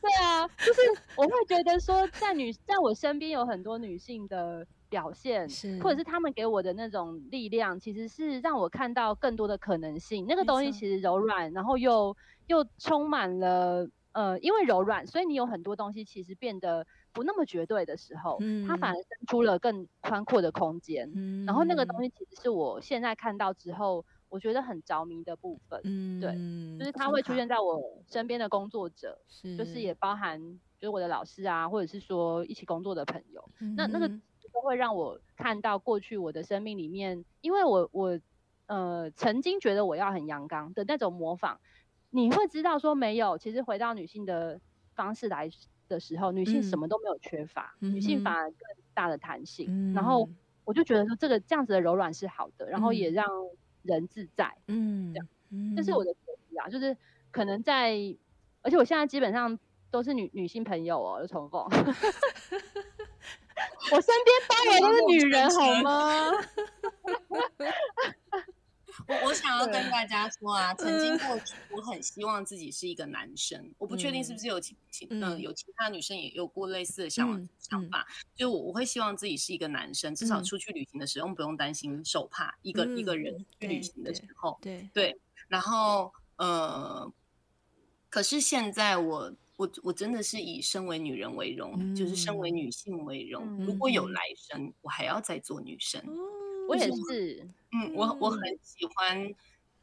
对啊，就是我会觉得说，在女在我身边有很多女性的表现，或者是他们给我的那种力量，其实是让我看到更多的可能性。那个东西其实柔软，然后又又充满了呃，因为柔软，所以你有很多东西其实变得。不那么绝对的时候，嗯、它反而生出了更宽阔的空间。嗯、然后那个东西其实是我现在看到之后，我觉得很着迷的部分。嗯、对，就是它会出现在我身边的工作者，是就是也包含就是我的老师啊，或者是说一起工作的朋友。嗯、那那个都会让我看到过去我的生命里面，因为我我呃曾经觉得我要很阳刚的那种模仿，你会知道说没有，其实回到女性的方式来的时候，女性什么都没有缺乏，嗯、女性反而更大的弹性。嗯、然后我就觉得说，这个这样子的柔软是好的，嗯、然后也让人自在。嗯，这样，嗯、这是我的觉得啊，就是可能在，而且我现在基本上都是女女性朋友哦，重逢。[LAUGHS] 我身边当然都是女人，好吗？[LAUGHS] 我我想要跟大家说啊，曾经过去，我我很希望自己是一个男生，我不确定是不是有其其嗯、呃、有其他女生也有过类似的想想法，就我我会希望自己是一个男生，至少出去旅行的时候不用担心手帕，一个、嗯、一个人去旅行的时候，对。对，对，然后呃，可是现在我我我真的是以身为女人为荣、嗯，就是身为女性为荣、嗯，如果有来生，我还要再做女生。嗯我也是，嗯，我我很喜欢，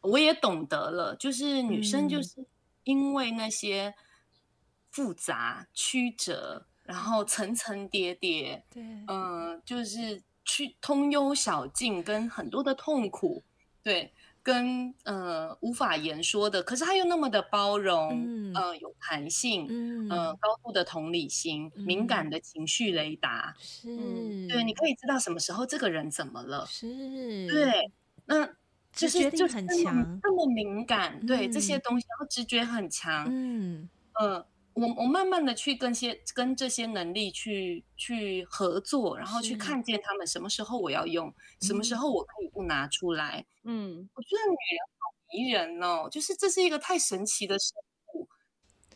我也懂得了，就是女生就是因为那些复杂曲折，然后层层叠叠，对，嗯、呃，就是去通幽小径跟很多的痛苦，对。跟呃无法言说的，可是他又那么的包容，嗯、呃有弹性，嗯、呃高度的同理心，嗯、敏感的情绪雷达，是、嗯，对，你可以知道什么时候这个人怎么了，是，对，那就是就很强，这么敏感，嗯、对这些东西，然后直觉很强，嗯，呃我我慢慢的去跟些跟这些能力去去合作，然后去看见他们什么时候我要用，什么时候我可以不拿出来。嗯，我觉得女人好迷人哦，就是这是一个太神奇的生物。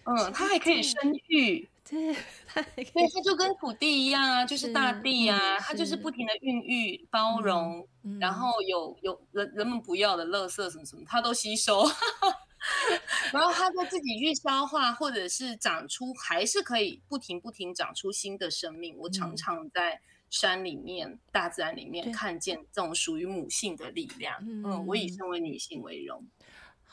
嗯，它还可以生育，对，它对，它就跟土地一样啊，就是大地啊，它就是不停的孕育、包容，嗯、然后有有人人们不要的垃圾什么什么，它都吸收。[LAUGHS] 然后它就自己去消化，或者是长出，还是可以不停不停长出新的生命。我常常在山里面、嗯、大自然里面看见这种属于母性的力量。嗯，我以身为女性为荣。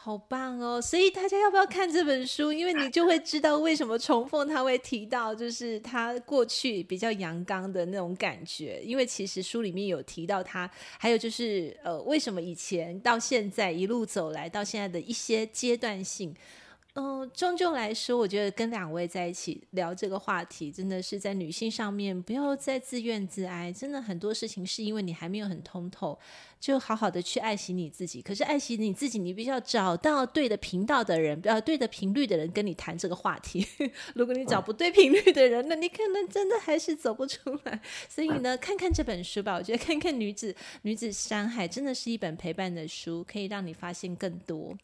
好棒哦！所以大家要不要看这本书？因为你就会知道为什么重逢他会提到，就是他过去比较阳刚的那种感觉。因为其实书里面有提到他，还有就是呃，为什么以前到现在一路走来到现在的一些阶段性。嗯，终究来说，我觉得跟两位在一起聊这个话题，真的是在女性上面不要再自怨自艾。真的很多事情是因为你还没有很通透，就好好的去爱惜你自己。可是爱惜你自己，你必须要找到对的频道的人，呃，对的频率的人跟你谈这个话题。[LAUGHS] 如果你找不对频率的人，那你可能真的还是走不出来。所以呢，看看这本书吧，我觉得看看女子女子山海真的是一本陪伴的书，可以让你发现更多。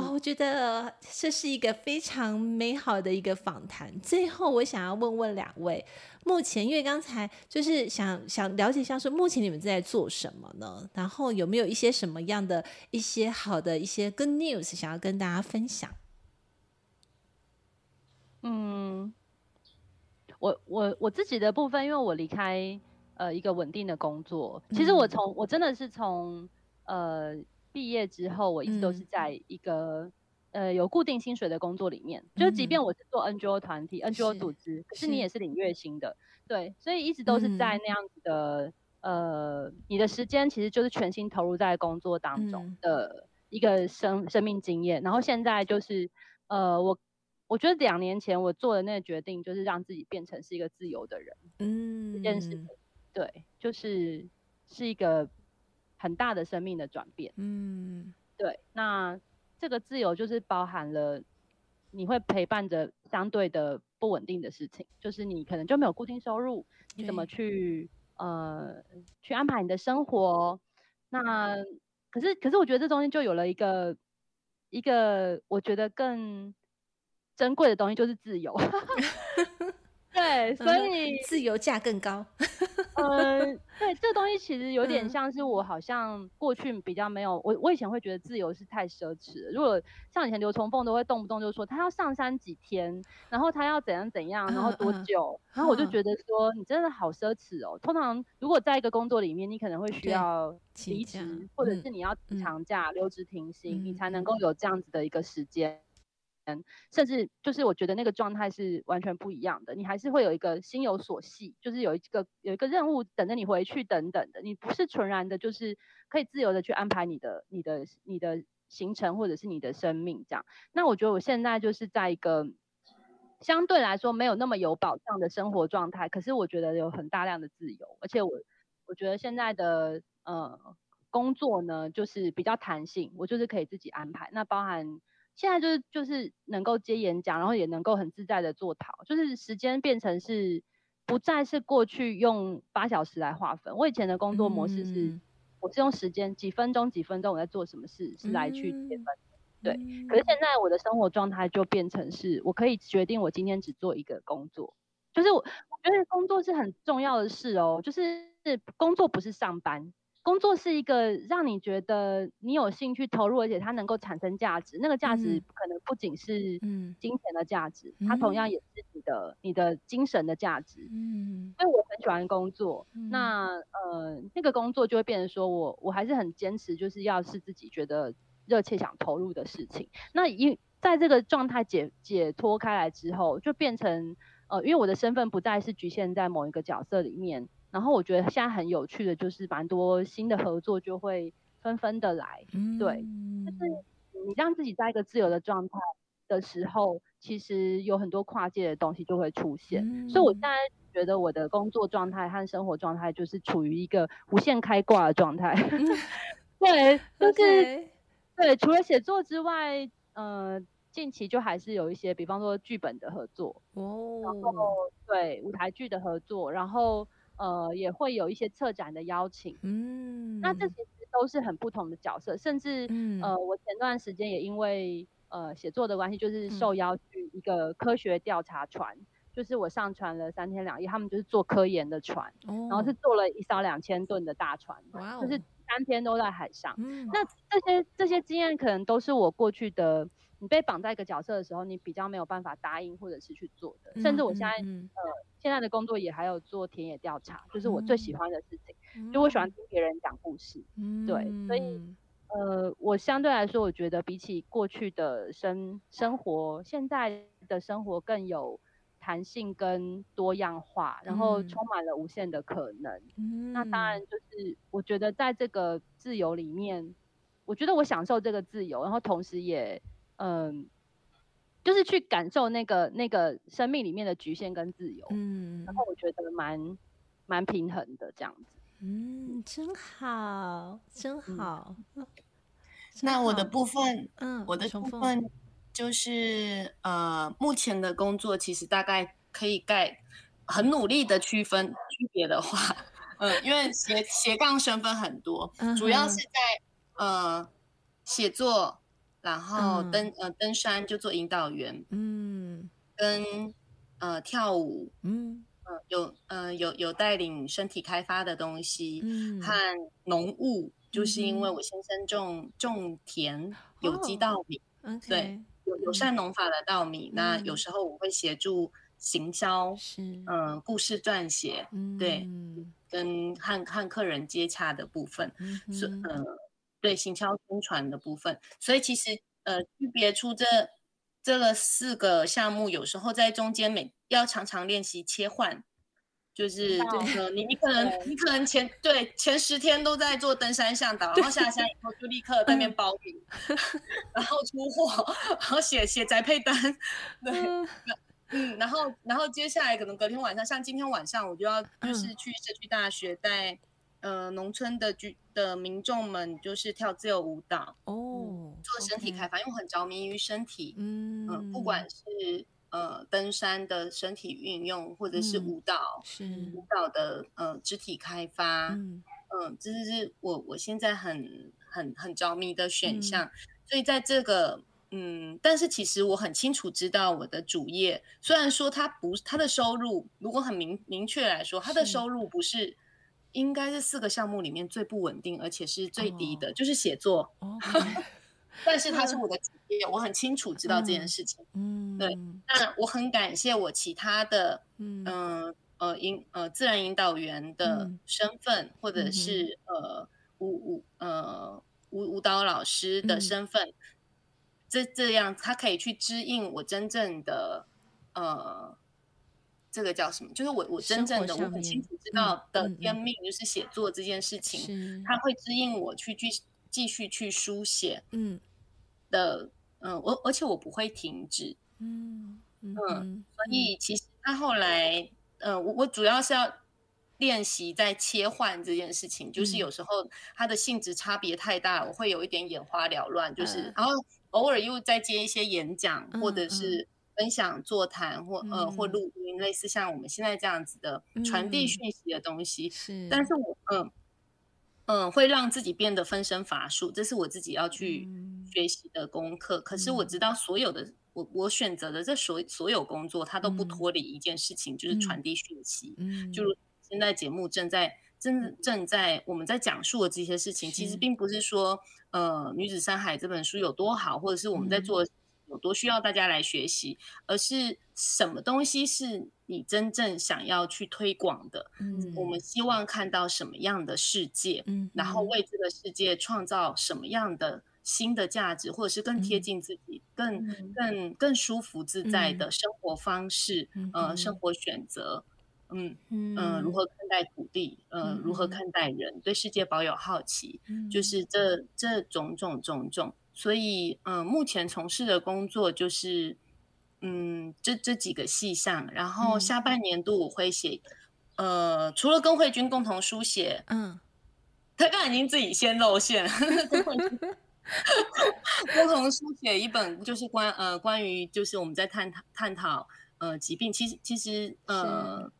好，我觉得这是一个非常美好的一个访谈。最后，我想要问问两位，目前因为刚才就是想想了解一下，说目前你们在做什么呢？然后有没有一些什么样的一些好的一些 good news 想要跟大家分享？嗯，我我我自己的部分，因为我离开呃一个稳定的工作，其实我从、嗯、我真的是从呃。毕业之后，我一直都是在一个、嗯、呃有固定薪水的工作里面。就即便我是做 NGO 团体、嗯、NGO 组织，可是你也是领月薪的，对，所以一直都是在那样子的、嗯、呃，你的时间其实就是全心投入在工作当中的一个生生命经验。然后现在就是呃，我我觉得两年前我做的那个决定，就是让自己变成是一个自由的人。嗯，这件事，对，就是是一个。很大的生命的转变，嗯，对，那这个自由就是包含了你会陪伴着相对的不稳定的事情，就是你可能就没有固定收入，你怎么去呃去安排你的生活？那可是可是我觉得这中间就有了一个一个我觉得更珍贵的东西，就是自由。[LAUGHS] 对，所以自由价更高。呃，[LAUGHS] 对，这个东西其实有点像是我好像过去比较没有，我我以前会觉得自由是太奢侈了。如果像以前刘崇凤都会动不动就说他要上山几天，然后他要怎样怎样，然后多久，然后我就觉得说你真的好奢侈哦。通常如果在一个工作里面，你可能会需要离职，或者是你要长假留职停薪，你才能够有这样子的一个时间。甚至就是我觉得那个状态是完全不一样的，你还是会有一个心有所系，就是有一个有一个任务等着你回去等等的，你不是纯然的，就是可以自由的去安排你的你的你的行程或者是你的生命这样。那我觉得我现在就是在一个相对来说没有那么有保障的生活状态，可是我觉得有很大量的自由，而且我我觉得现在的呃工作呢就是比较弹性，我就是可以自己安排，那包含。现在就是就是能够接演讲，然后也能够很自在的做讨，就是时间变成是不再是过去用八小时来划分。我以前的工作模式是，嗯、我是用时间几分钟几分钟我在做什么事是来去切分。对。可是现在我的生活状态就变成是，我可以决定我今天只做一个工作，就是我我觉得工作是很重要的事哦，就是工作不是上班。工作是一个让你觉得你有兴趣投入，而且它能够产生价值。那个价值可能不仅是金钱的价值，嗯、它同样也是你的你的精神的价值。嗯，所以我很喜欢工作。嗯、那呃，那个工作就会变成说我我还是很坚持，就是要是自己觉得热切想投入的事情。那因在这个状态解解脱开来之后，就变成呃，因为我的身份不再是局限在某一个角色里面。然后我觉得现在很有趣的就是，蛮多新的合作就会纷纷的来，嗯、对，就是你让自己在一个自由的状态的时候，其实有很多跨界的东西就会出现。嗯、所以我现在觉得我的工作状态和生活状态就是处于一个无限开挂的状态。嗯、对，就是.对，除了写作之外，呃，近期就还是有一些，比方说剧本的合作哦，然后对舞台剧的合作，然后。呃，也会有一些策展的邀请，嗯，那这其实都是很不同的角色，甚至，嗯、呃，我前段时间也因为呃写作的关系，就是受邀去一个科学调查船，嗯、就是我上船了三天两夜，他们就是做科研的船，哦、然后是做了一艘两千吨的大船，就是三天都在海上，嗯、那这些这些经验可能都是我过去的。你被绑在一个角色的时候，你比较没有办法答应或者是去做的。嗯、甚至我现在、嗯嗯、呃现在的工作也还有做田野调查，就是我最喜欢的事情。嗯、就我喜欢听别人讲故事，嗯、对，所以呃我相对来说，我觉得比起过去的生生活，现在的生活更有弹性跟多样化，然后充满了无限的可能。嗯、那当然就是我觉得在这个自由里面，我觉得我享受这个自由，然后同时也。嗯，就是去感受那个那个生命里面的局限跟自由，嗯，然后我觉得蛮蛮平衡的这样子，嗯，真好，真好。嗯、那我的部分，嗯，我的部分就是呃，目前的工作其实大概可以盖很努力的区分区别的话，嗯，因为斜斜杠身份很多，嗯、主要是在呃写作。然后登、嗯、呃登山就做引导员，嗯，跟呃跳舞，嗯，呃、有呃有有带领身体开发的东西，嗯，和农务，就是因为我先生种、嗯、种田有机稻米，哦、对，有友善农法的稻米，嗯、那有时候我会协助行销，是，嗯、呃，故事撰写，嗯，对，跟和和客人接洽的部分，嗯是呃。对行销宣传的部分，所以其实呃，区别出这这个四个项目，有时候在中间每要常常练习切换，就是呃，你你可能你可能前对前十天都在做登山向导，然后下山以后就立刻在那边包饼，[LAUGHS] 然后出货，然后写写宅配单，对，嗯，然后然后接下来可能隔天晚上，像今天晚上我就要就是去社区大学带。呃，农村的居的民众们就是跳自由舞蹈哦，做身体开发.因为我很着迷于身体，嗯、呃、不管是呃登山的身体运用，或者是舞蹈，是、嗯、舞蹈的呃肢体开发，嗯这是我我现在很很很着迷的选项。嗯、所以在这个嗯，但是其实我很清楚知道我的主业，虽然说他不他的收入，如果很明明确来说，他的收入不是。应该是四个项目里面最不稳定，而且是最低的，oh. 就是写作。Oh. [LAUGHS] 但是它是我的职业，我很清楚知道这件事情。嗯，对。那我很感谢我其他的，嗯、呃、呃引呃自然引导员的身份，嗯、或者是、嗯、呃舞舞呃舞舞蹈老师的身份，嗯、这这样他可以去指引我真正的呃。这个叫什么？就是我我真正的我很清楚知道的天命，就是写作这件事情，它会指引我去继继续去书写，嗯的，嗯，我而且我不会停止，嗯嗯，所以其实他后来，嗯，我我主要是要练习在切换这件事情，就是有时候它的性质差别太大，我会有一点眼花缭乱，就是然后偶尔又再接一些演讲或者是。分享、座谈或呃或录音，类似像我们现在这样子的传递讯息的东西。是，但是我嗯，嗯，会让自己变得分身乏术，这是我自己要去学习的功课。嗯、可是我知道，所有的我我选择的这所所有工作，它都不脱离一件事情，嗯、就是传递讯息。嗯，就现在节目正在正正在我们在讲述的这些事情，其实并不是说呃《女子山海》这本书有多好，或者是我们在做有多需要大家来学习，而是什么东西是。你真正想要去推广的，嗯，我们希望看到什么样的世界，嗯，然后为这个世界创造什么样的新的价值，或者是更贴近自己、更更更舒服自在的生活方式，呃，生活选择，嗯嗯，如。何看待土地，呃，如何看待人，对世界保有好奇，就是这这种种种种，所以，嗯，目前从事的工作就是。嗯，这这几个细项，然后下半年度我会写，嗯、呃，除了跟慧君共同书写，嗯，他刚才已经自己先露馅，共同书写一本就是关呃关于就是我们在探讨探讨呃疾病，其实其实呃。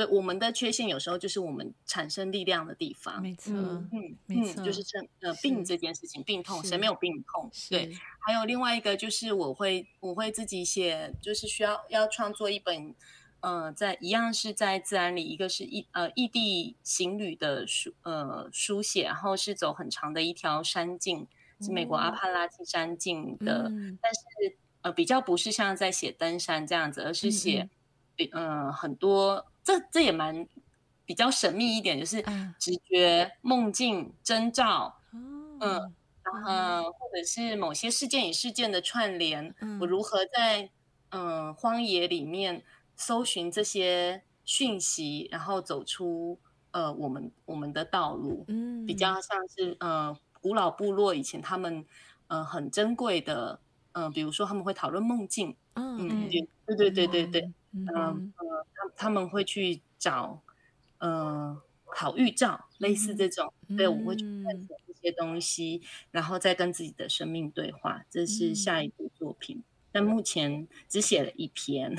对，我们的缺陷有时候就是我们产生力量的地方。没错，嗯嗯，没错，就是这呃病这件事情，病痛谁没有病痛？对，还有另外一个就是我会我会自己写，就是需要要创作一本呃在一样是在自然里，一个是异呃异地行旅的书呃书写，然后是走很长的一条山径，是美国阿帕拉契山径的，嗯、但是呃比较不是像在写登山这样子，而是写嗯、呃、很多。这这也蛮比较神秘一点，就是直觉、梦境、征兆，嗯，然后或者是某些事件与事件的串联，我如何在嗯荒野里面搜寻这些讯息，然后走出呃我们我们的道路，嗯，比较像是呃古老部落以前他们呃很珍贵的，嗯、呃，比如说他们会讨论梦境，嗯，对对对对对。嗯呃，他他们会去找呃好预兆，类似这种，嗯、对，我会去探索这些东西，嗯、然后再跟自己的生命对话，这是下一部作品。嗯、但目前只写了一篇，[LAUGHS]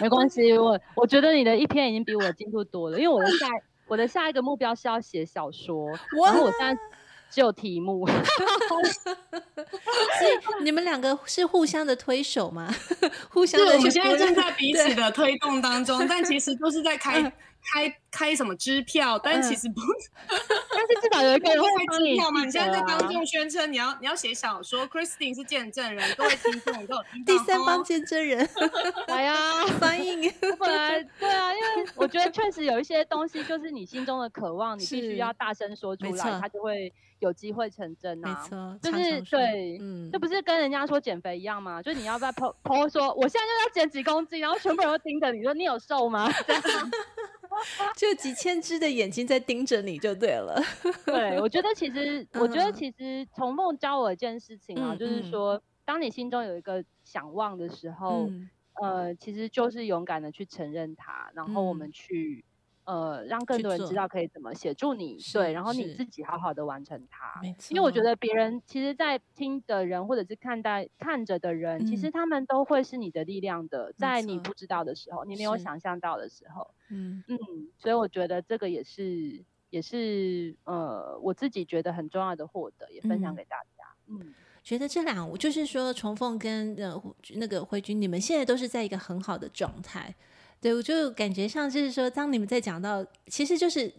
没关系，我我觉得你的一篇已经比我的进度多了，因为我的下我的下一个目标是要写小说，然后我现在。只有题目，[LAUGHS] 所以你们两个是互相的推手吗？[LAUGHS] 互相的，我们现在正在彼此的推动当中，但其实都是在开开开什么支票，但其实不，[LAUGHS] 但是至少有一个人会支票嘛。你现在在当众宣称你要你要写小说，Christine 是见证人，各位听众都有听到第三方见证人，[LAUGHS] 来呀，翻译。[LAUGHS] 本来对啊，因为我觉得确实有一些东西，就是你心中的渴望，你必须要大声说出来，它就会。有机会成真啊！没错，就是对，嗯，这不是跟人家说减肥一样吗？就是你要不要 po po 说，我现在就要减几公斤，然后全部人都盯着你说你有瘦吗？这样，就几千只的眼睛在盯着你就对了。[LAUGHS] 对，我觉得其实，我觉得其实从梦教我一件事情啊，就是说，当你心中有一个想望的时候，呃，其实就是勇敢的去承认它，然后我们去。呃，让更多人知道可以怎么协助你，对，然后你自己好好的完成它。因为我觉得别人其实，在听的人或者是看待看着的人，其实他们都会是你的力量的，在你不知道的时候，你没有想象到的时候，嗯。嗯，所以我觉得这个也是也是呃，我自己觉得很重要的获得，也分享给大家。嗯，觉得这两，就是说重凤跟呃那个辉君，你们现在都是在一个很好的状态。对，我就感觉上就是说，当你们在讲到，其实就是，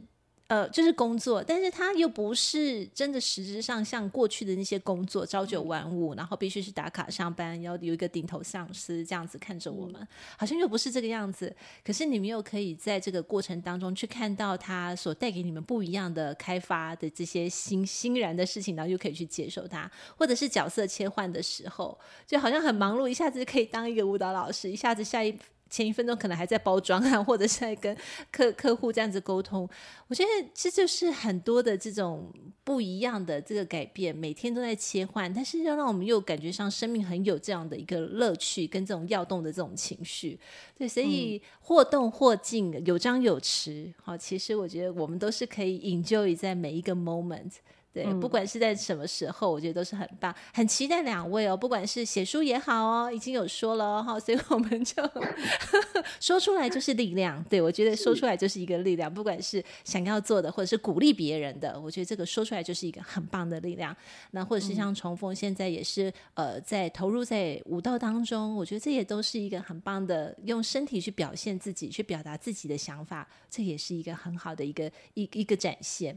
呃，就是工作，但是他又不是真的实质上像过去的那些工作，朝九晚五，然后必须是打卡上班，要有一个顶头上司这样子看着我们，嗯、好像又不是这个样子。可是你们又可以在这个过程当中去看到他所带给你们不一样的开发的这些新欣然的事情，然后又可以去接受它，或者是角色切换的时候，就好像很忙碌，一下子可以当一个舞蹈老师，一下子下一。前一分钟可能还在包装啊，[LAUGHS] 或者是在跟客客户这样子沟通。我觉得这就是很多的这种不一样的这个改变，每天都在切换，但是要让我们又感觉上生命很有这样的一个乐趣跟这种要动的这种情绪。对，所以或动或静，有张有弛。好，其实我觉得我们都是可以 enjoy 在每一个 moment。对，不管是在什么时候，我觉得都是很棒，很期待两位哦。不管是写书也好哦，已经有说了哈、哦，所以我们就 [LAUGHS] 说出来就是力量。对，我觉得说出来就是一个力量，不管是想要做的，或者是鼓励别人的，我觉得这个说出来就是一个很棒的力量。那或者是像重逢现在也是呃，在投入在舞蹈当中，我觉得这也都是一个很棒的，用身体去表现自己，去表达自己的想法，这也是一个很好的一个一一个展现。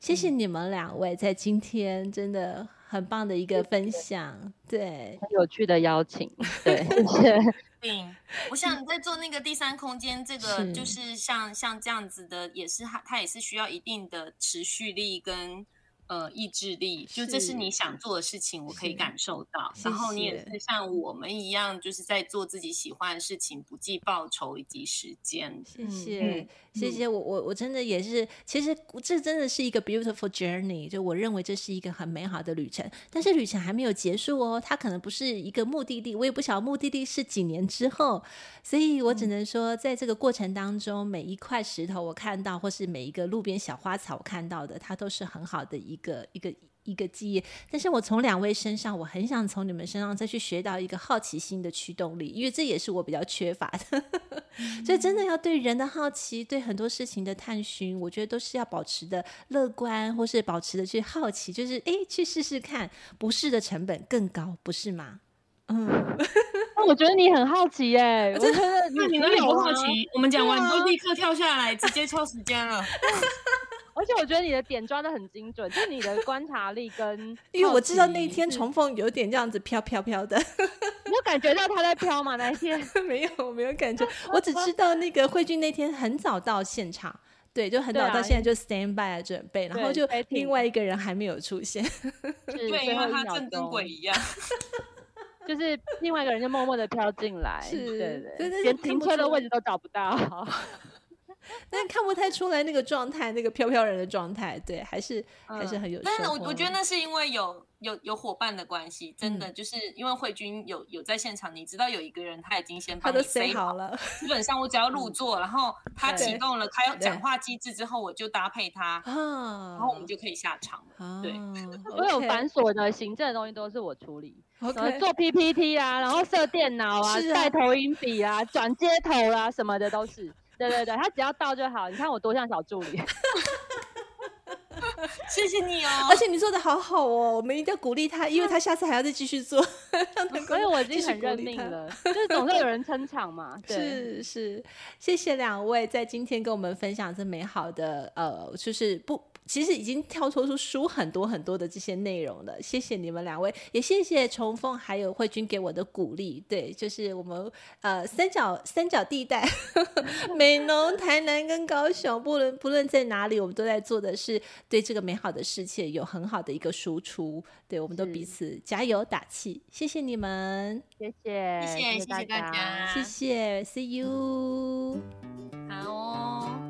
谢谢你们两位在今天真的很棒的一个分享，对，很有趣的邀请，[LAUGHS] 对，谢谢。嗯，我想在做那个第三空间，这个就是像像这样子的，也是它它也是需要一定的持续力跟。呃，意志力，就这是你想做的事情，我可以感受到。然后你也是像我们一样，就是在做自己喜欢的事情，不计报酬以及时间。谢谢，嗯、谢谢我我我真的也是，其实这真的是一个 beautiful journey，就我认为这是一个很美好的旅程。但是旅程还没有结束哦，它可能不是一个目的地，我也不晓得目的地是几年之后，所以我只能说，在这个过程当中，每一块石头我看到，或是每一个路边小花草我看到的，它都是很好的一个。一个一个一个记忆，但是我从两位身上，我很想从你们身上再去学到一个好奇心的驱动力，因为这也是我比较缺乏的。[LAUGHS] 所以真的要对人的好奇，对很多事情的探寻，我觉得都是要保持的乐观，或是保持的去好奇，就是哎，去试试看，不试的成本更高，不是吗？嗯，[LAUGHS] 那我觉得你很好奇耶，我觉得你哪里不好奇？我们讲完你就立刻跳下来，直接抽时间了。[LAUGHS] 而且我觉得你的点抓的很精准，就你的观察力跟，[LAUGHS] 因为我知道那一天重逢有点这样子飘飘飘的，[LAUGHS] 你有感觉到他在飘吗？那一天 [LAUGHS] 没有，没有感觉，我只知道那个慧君那天很早到现场，对，就很早到现在就 stand by 准备，然后就另外一个人还没有出现，对，因为他正跟鬼一样，就是另外一个人就默默的飘进来，是，对对，连停车的位置都找不到。但看不太出来那个状态，那个飘飘然的状态，对，还是、嗯、还是很有。但是我我觉得那是因为有有有伙伴的关系，真的、嗯、就是因为慧君有有在现场，你知道有一个人他已经先帮你塞好了，基本上我只要 [LAUGHS] 入座，嗯、然后他启动了开讲话机制之后，我就搭配他，然后我们就可以下场了。对，所有繁琐的行政的东西都是我处理，okay. 做 PPT 啊，然后设电脑啊，带、啊、投影笔啊，转接头啊什么的都是。对对对，他只要到就好。你看我多像小助理，[LAUGHS] 谢谢你哦。而且你做的好好哦，我们一定要鼓励他，因为他下次还要再继续做。[LAUGHS] 所以我已经很认命了，[LAUGHS] 就是总是有人撑场嘛。对是是，谢谢两位在今天跟我们分享这美好的呃，就是不。其实已经跳脱出书很多很多的这些内容了，谢谢你们两位，也谢谢重逢还有慧君给我的鼓励。对，就是我们呃三角三角地带，[LAUGHS] 美浓、台南跟高雄，不论不论在哪里，我们都在做的是对这个美好的世界有很好的一个输出。对，我们都彼此加油打气，谢谢你们，谢谢谢谢谢谢大家，谢谢，See you，好哦。